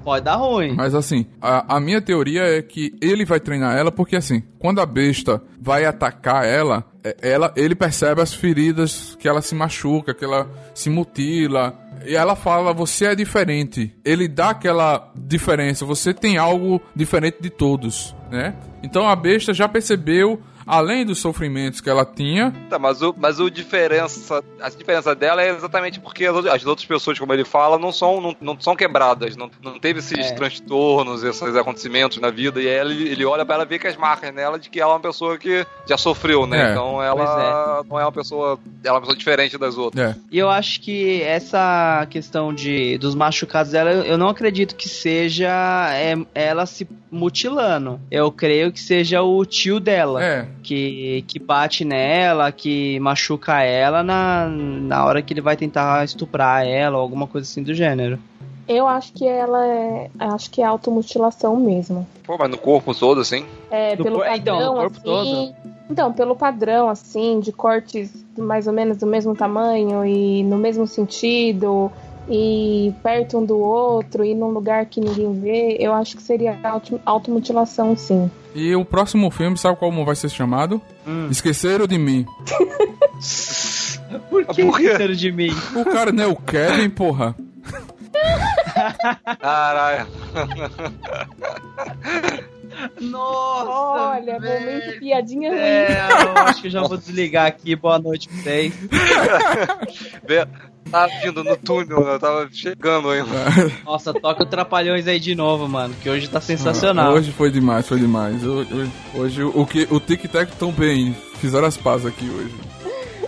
Speaker 3: Pode dar ruim.
Speaker 2: Mas assim, a, a minha teoria é que ele vai treinar ela porque assim, quando a besta vai atacar ela, é- ela ele percebe as feridas que ela se machuca, que ela se mutila. E ela fala, você é diferente. Ele dá aquela diferença, você tem algo diferente de todos, né? Então a besta já percebeu além dos sofrimentos que ela tinha.
Speaker 5: Tá, mas o, mas o diferença, a diferença dela é exatamente porque as, outras- as outras pessoas, como ele fala, não são, não, não são quebradas, não, não teve esses
Speaker 3: É.
Speaker 5: transtornos, esses acontecimentos na vida, e aí ele, ele olha pra ela e vê que as marcas nela de que ela é uma pessoa que já sofreu, né?
Speaker 2: É.
Speaker 5: Então ela não é uma pessoa, ela é uma pessoa diferente das outras.
Speaker 2: É.
Speaker 3: E eu acho que essa questão de dos machucados dela, eu eu não acredito que seja é, ela se mutilando. Eu creio que seja o tio dela.
Speaker 2: É.
Speaker 3: Que, que bate nela, que machuca ela na, na hora que ele vai tentar estuprar ela ou alguma coisa assim do gênero.
Speaker 4: Eu acho que ela é. Acho que é automutilação mesmo.
Speaker 5: Pô, mas no corpo todo, assim.
Speaker 4: É,
Speaker 3: No
Speaker 4: pelo
Speaker 3: cor-
Speaker 4: padrão,
Speaker 3: então, no corpo
Speaker 4: assim.
Speaker 3: todo.
Speaker 4: Então, pelo padrão, assim, de cortes mais ou menos do mesmo tamanho e no mesmo sentido, e perto um do outro, e num lugar que ninguém vê, eu acho que seria auto- automutilação, sim.
Speaker 2: E o próximo filme, sabe como vai ser chamado?
Speaker 3: Hum.
Speaker 2: Esqueceram de mim.
Speaker 3: Por
Speaker 5: que Por
Speaker 3: esqueceram de mim?
Speaker 2: O cara não é o Kevin, porra. [LAUGHS]
Speaker 5: Caralho.
Speaker 3: Nossa!
Speaker 4: Olha,
Speaker 3: velho
Speaker 4: momento piadinha
Speaker 3: do
Speaker 4: ruim.
Speaker 3: céu, eu acho que eu já vou desligar aqui. Boa noite pra vocês.
Speaker 5: Tava vindo no túnel, eu tava chegando ainda. [LAUGHS]
Speaker 3: Nossa, toca o Trapalhões aí de novo, mano, que hoje tá sensacional.
Speaker 2: Hoje foi demais, foi demais. Hoje, hoje o que o Tic Tac tão bem. Fizeram as pazes aqui hoje.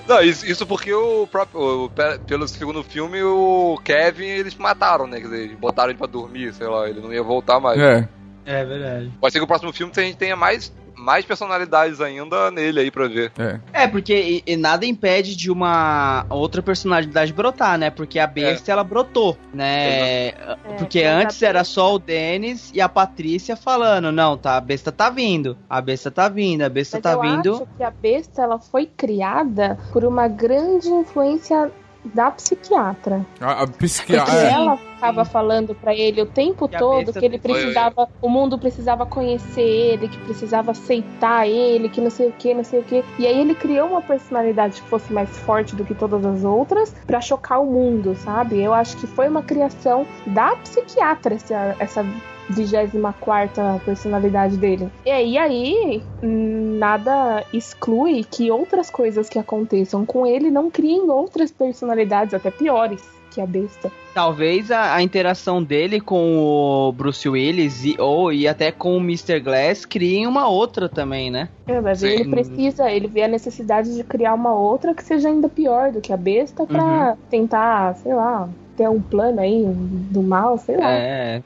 Speaker 5: Não, isso, isso porque o próprio. o- pe- pelo segundo filme, o Kevin eles mataram, né? Quer dizer, eles botaram ele pra dormir, sei lá, ele não ia voltar mais.
Speaker 2: É.
Speaker 3: É verdade.
Speaker 5: Pode ser que o próximo filme a gente tenha mais, mais personalidades ainda nele aí pra ver.
Speaker 2: É.
Speaker 3: É, porque e- e nada impede de uma outra personalidade brotar, né? Porque a besta, ela brotou, né?
Speaker 4: É,
Speaker 3: Porque
Speaker 4: mas a
Speaker 3: antes era só o Denis e a Patrícia falando, não, tá, a besta tá vindo, a besta tá vindo, a besta
Speaker 4: Mas
Speaker 3: tá
Speaker 4: eu
Speaker 3: vindo.
Speaker 4: acho que a besta ela foi criada por uma grande influência da psiquiatra.
Speaker 2: A, a
Speaker 4: Porque
Speaker 2: psiquiatra. É.
Speaker 4: ela ficava falando pra ele o tempo
Speaker 3: Que
Speaker 4: todo que ele
Speaker 5: foi-
Speaker 4: precisava, o mundo precisava conhecer ele, que precisava aceitar ele, que não sei o que, não sei o que. E aí ele criou uma personalidade que fosse mais forte do que todas as outras pra chocar o mundo, sabe? Eu acho que foi uma criação da psiquiatra essa, essa 24 personalidade dele. E aí, nada exclui que outras coisas que aconteçam com ele não criem outras personalidades, até piores que a besta.
Speaker 3: Talvez a, a interação dele com o Bruce Willis e, ou e até com o Mr. Glass criem uma outra também, né?
Speaker 4: É, mas ele precisa, ele vê a necessidade de criar uma outra que seja ainda pior do que a besta pra tentar, sei lá, ter um plano aí do mal, sei lá.
Speaker 3: É.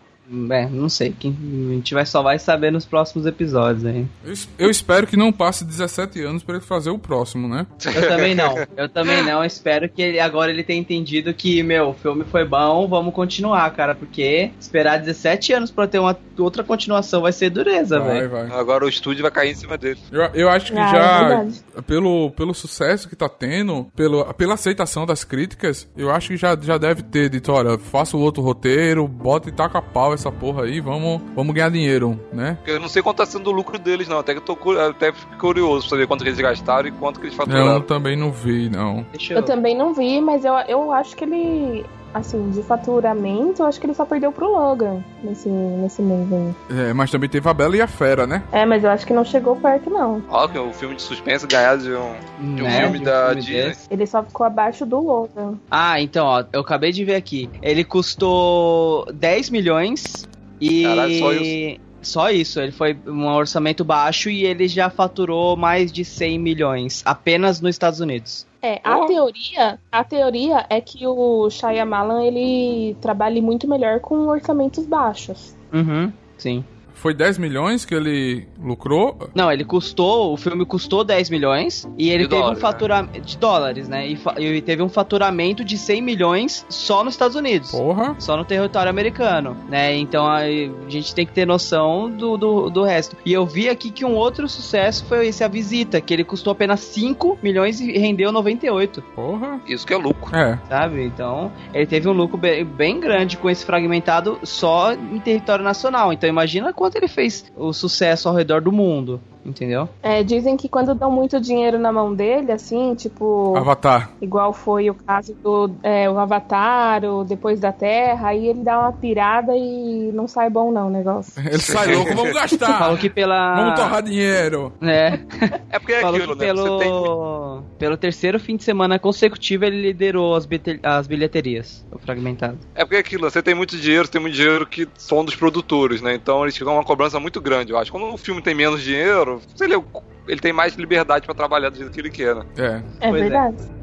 Speaker 3: É, não sei. Quem, a gente vai, só vai saber nos próximos episódios aí.
Speaker 2: Eu, es- eu espero que não passe 17 anos pra ele fazer o próximo, né?
Speaker 3: Eu também não. [LAUGHS] Eu também não. Eu espero que ele, agora ele tenha entendido que, meu, o filme foi bom, vamos continuar, cara. Porque esperar 17 anos pra ter uma outra continuação vai ser dureza, velho.
Speaker 2: vai.
Speaker 5: Agora o estúdio vai cair em cima dele.
Speaker 2: Eu, eu acho que
Speaker 4: Ah, é
Speaker 2: já,
Speaker 4: verdade.
Speaker 2: pelo, pelo sucesso que tá tendo, pelo, pela aceitação das críticas, eu acho que já, já deve ter dito, olha, faça o outro roteiro, bota e taca pau essa porra aí, vamos, vamos ganhar dinheiro, né?
Speaker 5: Eu não sei quanto tá sendo o lucro deles, não. Até que eu tô até fico curioso pra saber quanto que eles gastaram e quanto que eles
Speaker 2: Eu
Speaker 5: faturaram.
Speaker 2: também não vi, não.
Speaker 4: Eu também não vi, mas eu, eu acho que ele, assim, de faturamento, eu acho que ele só perdeu pro Logan nesse, nesse mês aí.
Speaker 2: É, mas também teve a Bela e a Fera, né?
Speaker 4: É, mas eu acho que não chegou perto, não.
Speaker 5: Ó, que o filme de suspense ganhar de um, de um
Speaker 3: Né,
Speaker 5: filme
Speaker 3: de um
Speaker 5: da
Speaker 3: filme
Speaker 5: Disney.
Speaker 3: desse.
Speaker 4: Ele só ficou abaixo do Logan.
Speaker 3: Ah, então, ó, eu acabei de ver aqui. Ele custou 10 milhões e.
Speaker 5: Caralho, só isso?
Speaker 3: Só isso, ele foi um orçamento baixo e ele já faturou mais de 100 milhões, apenas nos Estados Unidos.
Speaker 4: É, a
Speaker 5: Oh.
Speaker 4: teoria, a teoria é que o Shyamalan ele trabalhe muito melhor com orçamentos baixos.
Speaker 3: Uhum, sim.
Speaker 2: Foi 10 milhões que ele lucrou.
Speaker 3: Não, ele custou, o filme custou 10 milhões e ele
Speaker 5: De
Speaker 3: teve
Speaker 5: dólares,
Speaker 3: um faturamento de dólares, né? E, e teve um faturamento de 100 milhões só nos Estados Unidos.
Speaker 2: Porra.
Speaker 3: Só no território americano, né? Então aí, a gente tem que ter noção do, do, do resto. E eu vi aqui que um outro sucesso foi esse A Visita, que ele custou apenas 5 milhões e rendeu 98,
Speaker 2: Porra.
Speaker 5: Isso que é lucro.
Speaker 2: É.
Speaker 3: sabe? Então ele teve um lucro bem, bem grande com esse fragmentado só em território nacional. Então imagina quanto ele fez o sucesso ao redor do mundo. Entendeu?
Speaker 4: É, dizem que quando dão muito dinheiro na mão dele, assim, tipo.
Speaker 2: Avatar.
Speaker 4: Igual foi o caso do é, o Avatar, o Depois da Terra, aí ele dá uma pirada e não sai bom não o negócio. [LAUGHS]
Speaker 2: Ele sai louco, vamos gastar. [LAUGHS]
Speaker 3: Falou que pela.
Speaker 2: Vamos torrar dinheiro.
Speaker 3: É. [LAUGHS]
Speaker 5: É porque é
Speaker 3: Falou
Speaker 5: aquilo,
Speaker 3: que
Speaker 5: né?
Speaker 3: pelo,
Speaker 5: Você tem.
Speaker 3: pelo terceiro fim de semana consecutivo ele liderou as, bilhete- as bilheterias, o fragmentado.
Speaker 5: É porque é aquilo, você tem muito dinheiro, você tem muito dinheiro que são dos produtores, né? Então eles ficam uma cobrança muito grande, eu acho. Quando um filme tem menos dinheiro, ele, ele tem mais liberdade pra trabalhar do jeito que ele quer, né?
Speaker 2: É.
Speaker 4: É
Speaker 3: Pois é.
Speaker 4: verdade.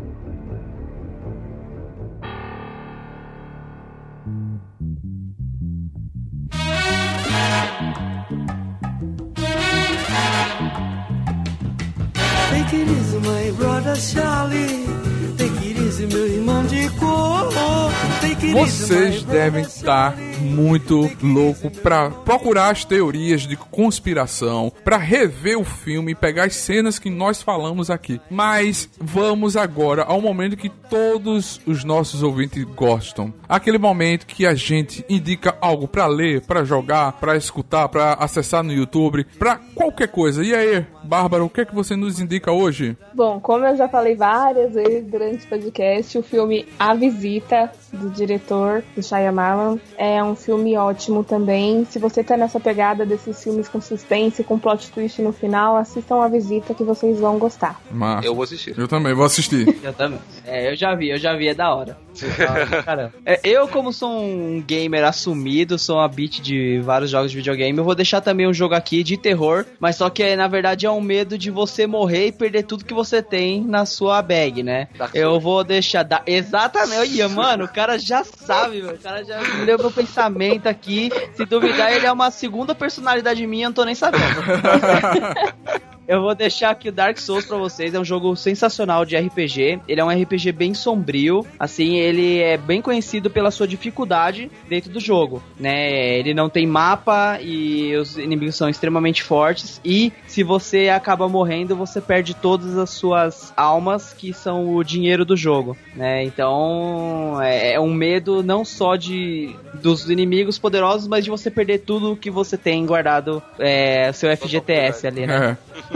Speaker 6: Take it easy, my brother Charlie.
Speaker 2: Vocês devem estar muito louco pra procurar as teorias de conspiração, pra rever o filme e pegar as cenas que nós falamos aqui. Mas vamos agora ao momento que todos os nossos ouvintes gostam. Aquele momento que a gente indica algo pra ler, pra jogar, pra escutar, pra acessar no YouTube, pra qualquer coisa. E aí, Bárbara, o que é que você nos indica hoje?
Speaker 4: Bom, como eu já falei várias vezes durante o podcast, o filme A Visita, do diretor do Shyamalan, é um filme ótimo também. Se você tá nessa pegada desses filmes com suspense, com plot twist no final, assistam A Visita que vocês vão gostar.
Speaker 2: Massa.
Speaker 5: Eu vou assistir.
Speaker 2: Eu também vou assistir. [LAUGHS]
Speaker 3: Eu também. É, eu já vi, eu já vi, é da hora. [LAUGHS] Caramba. É, eu, como sou um gamer assumido, sou uma beat de vários jogos de videogame, eu vou deixar também um jogo aqui de terror, mas só que na verdade é um medo de você morrer e perder tudo que você tem na sua bag, né?
Speaker 5: Dark
Speaker 3: Eu vou deixar. Da... Exatamente, Olha, mano, o cara já sabe. O cara já [LAUGHS] leu meu pensamento aqui. Se duvidar, ele é uma segunda personalidade minha, eu não tô nem sabendo. [LAUGHS] Eu vou deixar aqui o Dark Souls pra vocês. É um jogo sensacional de RPG. Ele é um RPG bem sombrio. Assim, ele é bem conhecido pela sua dificuldade dentro do jogo, né? Ele não tem mapa e os inimigos são extremamente fortes. E se você acaba morrendo, você perde todas as suas almas, que são o dinheiro do jogo, né? Então, é é um medo não só de dos inimigos poderosos, mas de você perder tudo que você tem guardado, é, seu FGTS ali, né? [LAUGHS]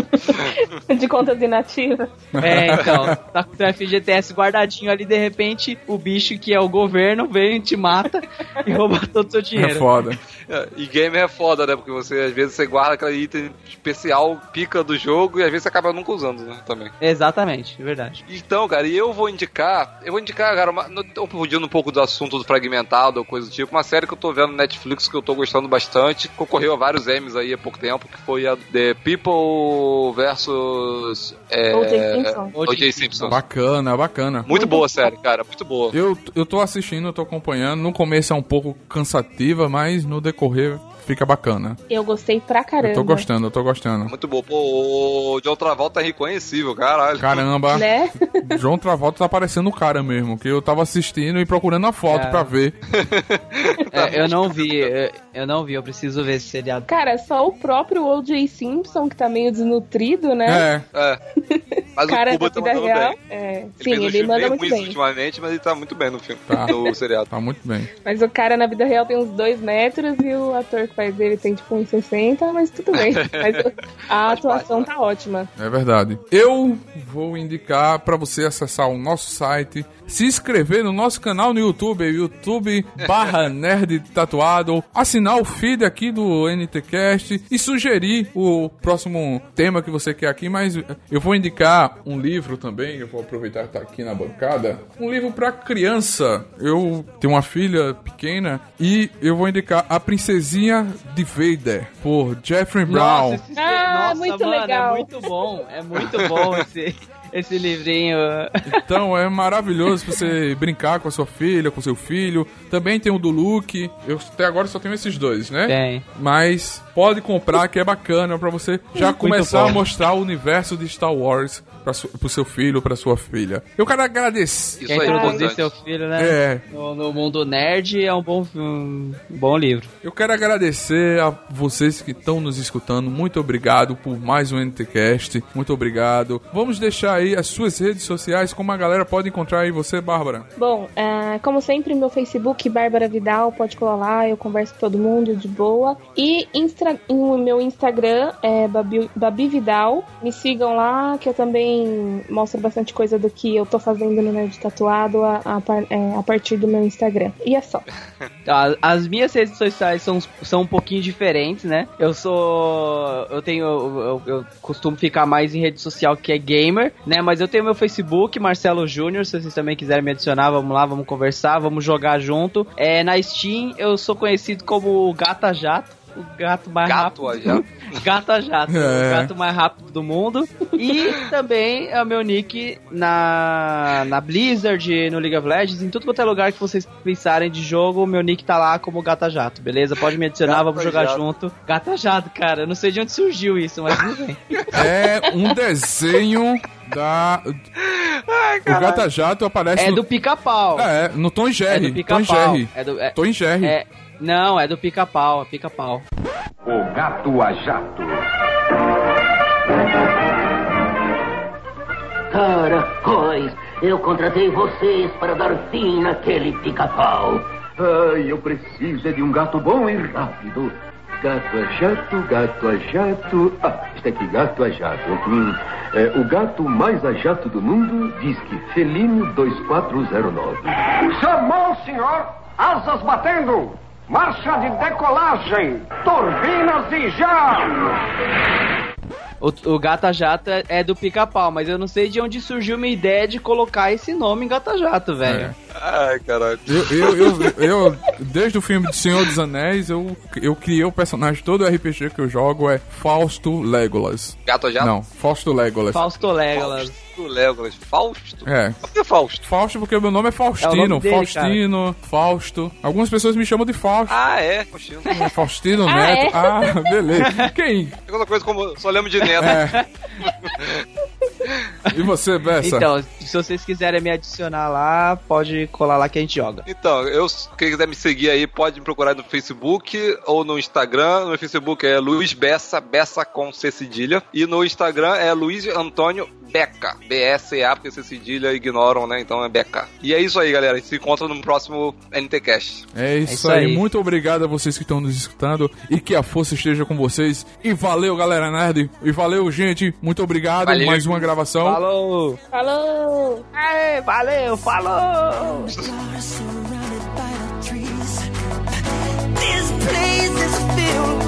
Speaker 4: De contas inativas.
Speaker 3: É, então, tá com o FGTS guardadinho ali, de repente, o bicho que é o governo vem e te mata e rouba todo o seu
Speaker 2: É
Speaker 3: dinheiro.
Speaker 2: foda.
Speaker 5: É, E gamer é foda, né? Porque você, às vezes, você guarda aquele item especial, pica do jogo, e às vezes você acaba nunca usando, né? Também.
Speaker 3: Exatamente, verdade.
Speaker 5: Então, cara, e eu vou indicar. Eu vou indicar, cara, uma, fugindo um pouco do assunto do fragmentado ou coisa do tipo. Uma série que eu tô vendo no Netflix que eu tô gostando bastante. Concorreu a vários Emmys aí há pouco tempo, que foi a The People versus. É,
Speaker 4: O.J. Simpson.
Speaker 5: O.J. Simpson.
Speaker 2: Bacana, bacana.
Speaker 5: Muito boa a série, cara. Muito boa.
Speaker 2: Eu, eu tô assistindo, eu tô acompanhando. No começo é um pouco cansativa, mas no decorrer fica bacana.
Speaker 4: Eu gostei pra caramba.
Speaker 2: Eu tô gostando, eu tô gostando.
Speaker 5: Muito boa. Pô, o John Travolta é reconhecível, caralho.
Speaker 2: Caramba,
Speaker 4: Né? [LAUGHS]
Speaker 2: João Travolta tá parecendo o cara mesmo, que eu tava assistindo e procurando a foto
Speaker 3: É.
Speaker 2: pra ver. [LAUGHS]
Speaker 3: É, eu não vi, eu, eu não vi, eu preciso ver esse seriado.
Speaker 4: Cara, só o próprio O.J. Simpson, que tá meio desnutrido, né?
Speaker 2: É,
Speaker 5: É. Mas [LAUGHS]
Speaker 4: cara
Speaker 5: o Cuba
Speaker 4: da
Speaker 5: tá
Speaker 4: vida
Speaker 5: mandando
Speaker 4: real.
Speaker 5: bem.
Speaker 4: É.
Speaker 5: Ele
Speaker 4: Sim, ele
Speaker 5: filme
Speaker 4: manda muito bem.
Speaker 5: ultimamente, mas ele tá muito bem no filme.
Speaker 2: Tá.
Speaker 5: No seriado.
Speaker 2: tá muito bem.
Speaker 4: Mas o cara na vida real tem uns dois metros e o ator que faz ele tem tipo uns 60, mas tudo bem. [LAUGHS] Mas a atuação tá ótima.
Speaker 2: É verdade. Eu vou indicar pra você acessar o nosso site, se inscrever no nosso canal no YouTube, YouTube barra [LAUGHS] Nerd Tatuado, assinar o feed aqui do NTCast e sugerir o próximo tema que você quer aqui, mas eu vou indicar um livro também, eu vou aproveitar que tá aqui na bancada, um livro pra criança. Eu tenho uma filha pequena e eu vou indicar A Princesinha de Vader, por Jeffrey Brown.
Speaker 3: esse,
Speaker 4: Ah, muito
Speaker 3: mano,
Speaker 4: legal.
Speaker 3: É muito bom, é muito bom esse, [LAUGHS] esse livrinho.
Speaker 2: Então é maravilhoso você brincar com a sua filha, com seu filho. Também tem o do Luke. Eu até agora só tenho esses dois, né?
Speaker 3: Tem.
Speaker 2: Mas pode comprar que é bacana pra você já começar a mostrar o universo de Star Wars para pro seu filho, pra sua filha. Eu quero agradecer.
Speaker 5: Isso
Speaker 3: Quer
Speaker 5: é
Speaker 3: introduzir seu filho, né?
Speaker 2: É.
Speaker 3: No, no mundo nerd é um bom, um bom livro.
Speaker 2: Eu quero agradecer a vocês que estão nos escutando. Muito obrigado por mais um NTCast. Muito obrigado. Vamos deixar aí aí as suas redes sociais, como a galera pode encontrar aí você, Bárbara.
Speaker 4: Bom, é, como sempre, meu Facebook, Bárbara Vidal, pode colar lá, eu converso com todo mundo de boa. E instra, o meu Instagram é Babi, Babi Vidal. Me sigam lá, que eu também mostro bastante coisa do que eu tô fazendo no Nerd Tatuado a, a, é, a partir do meu Instagram. E é só. [LAUGHS]
Speaker 3: As minhas redes sociais são, são um pouquinho diferentes, né? Eu sou. Eu tenho. Eu, eu costumo ficar mais em rede social que é gamer, né? Mas eu tenho meu Facebook, Marcelo Júnior. Se vocês também quiserem me adicionar, vamos lá, vamos conversar, vamos jogar junto. É, na Steam, eu sou conhecido como Gata Jato. O gato mais
Speaker 5: Gato
Speaker 3: rápido.
Speaker 5: a jato?
Speaker 3: Gata Jato,
Speaker 2: É.
Speaker 3: o gato mais rápido do mundo. E também é o meu nick na, na Blizzard, no League of Legends, em tudo quanto é lugar que vocês pensarem de jogo, o meu nick tá lá como Gata Jato, beleza? Pode me adicionar,
Speaker 5: Gata
Speaker 3: vamos jogar
Speaker 5: Jato.
Speaker 3: junto. Gata Jato, cara, eu não sei de onde surgiu isso, mas tudo bem.
Speaker 2: É um desenho da. o Gata Jato aparece
Speaker 3: É
Speaker 2: no.
Speaker 3: do pica-pau.
Speaker 2: É, no Tom
Speaker 3: É
Speaker 2: Jerry.
Speaker 3: do
Speaker 2: Tom
Speaker 3: pica-pau.
Speaker 2: Jerry.
Speaker 3: É do. É,
Speaker 2: Tom Jerry.
Speaker 3: é- não, é do pica-pau, é pica-pau.
Speaker 7: O gato a jato.
Speaker 8: Caracóis, eu contratei vocês para dar fim naquele pica-pau.
Speaker 7: Ai, eu preciso é de um gato bom e rápido. Gato a jato, gato a jato. Ah, está aqui, gato a jato. Hum, é, o gato mais a jato do mundo diz que Felino 2409.
Speaker 9: Chamou, senhor! Asas batendo! Marcha de decolagem! Turbinas e já!
Speaker 3: O, o Gata Jato é, é do pica-pau, mas eu não sei de onde surgiu minha ideia de colocar esse nome em Gata Jato, velho.
Speaker 5: Ai, caralho.
Speaker 2: Eu, eu, eu, eu- desde o filme de Senhor dos Anéis, eu, eu criei o personagem, todo RPG que eu jogo é Fausto Legolas.
Speaker 5: Gato a jato?
Speaker 2: Não, Fausto Legolas.
Speaker 3: Fausto Legolas.
Speaker 5: Fausto Legolas. Fausto?
Speaker 2: É.
Speaker 5: Por que Fausto?
Speaker 2: Fausto porque o meu nome é Faustino.
Speaker 3: É dele,
Speaker 2: Faustino, Fausto. Algumas pessoas me chamam de Fausto.
Speaker 5: Ah, é. Faustino.
Speaker 2: Faustino
Speaker 4: Ah,
Speaker 2: Neto.
Speaker 4: é?
Speaker 2: Ah, beleza. Quem?
Speaker 5: Segunda coisa como só lembro de neto.
Speaker 2: É. E você, Bessa?
Speaker 3: Então, se vocês quiserem me adicionar lá, pode colar lá que a gente joga.
Speaker 5: Então, eu, quem quiser me seguir aí, pode me procurar no Facebook ou no Instagram. No meu Facebook é Luiz Bessa, Bessa com C cedilha. E no Instagram é Luiz Antônio Beca. B-S-E-A, porque C cedilha ignoram, né? Então é Beca. E é isso aí, galera. A gente se encontra no próximo NTCast.
Speaker 2: É isso,
Speaker 3: isso
Speaker 2: aí.
Speaker 3: aí.
Speaker 2: Muito obrigado a vocês que estão nos escutando e que a força esteja com vocês. E valeu, galera nerd. E valeu, gente. Muito obrigado.
Speaker 5: Valeu.
Speaker 2: Mais uma gravação.
Speaker 3: Falou!
Speaker 4: Falou!
Speaker 3: Aê, valeu, falou!
Speaker 6: This place is filled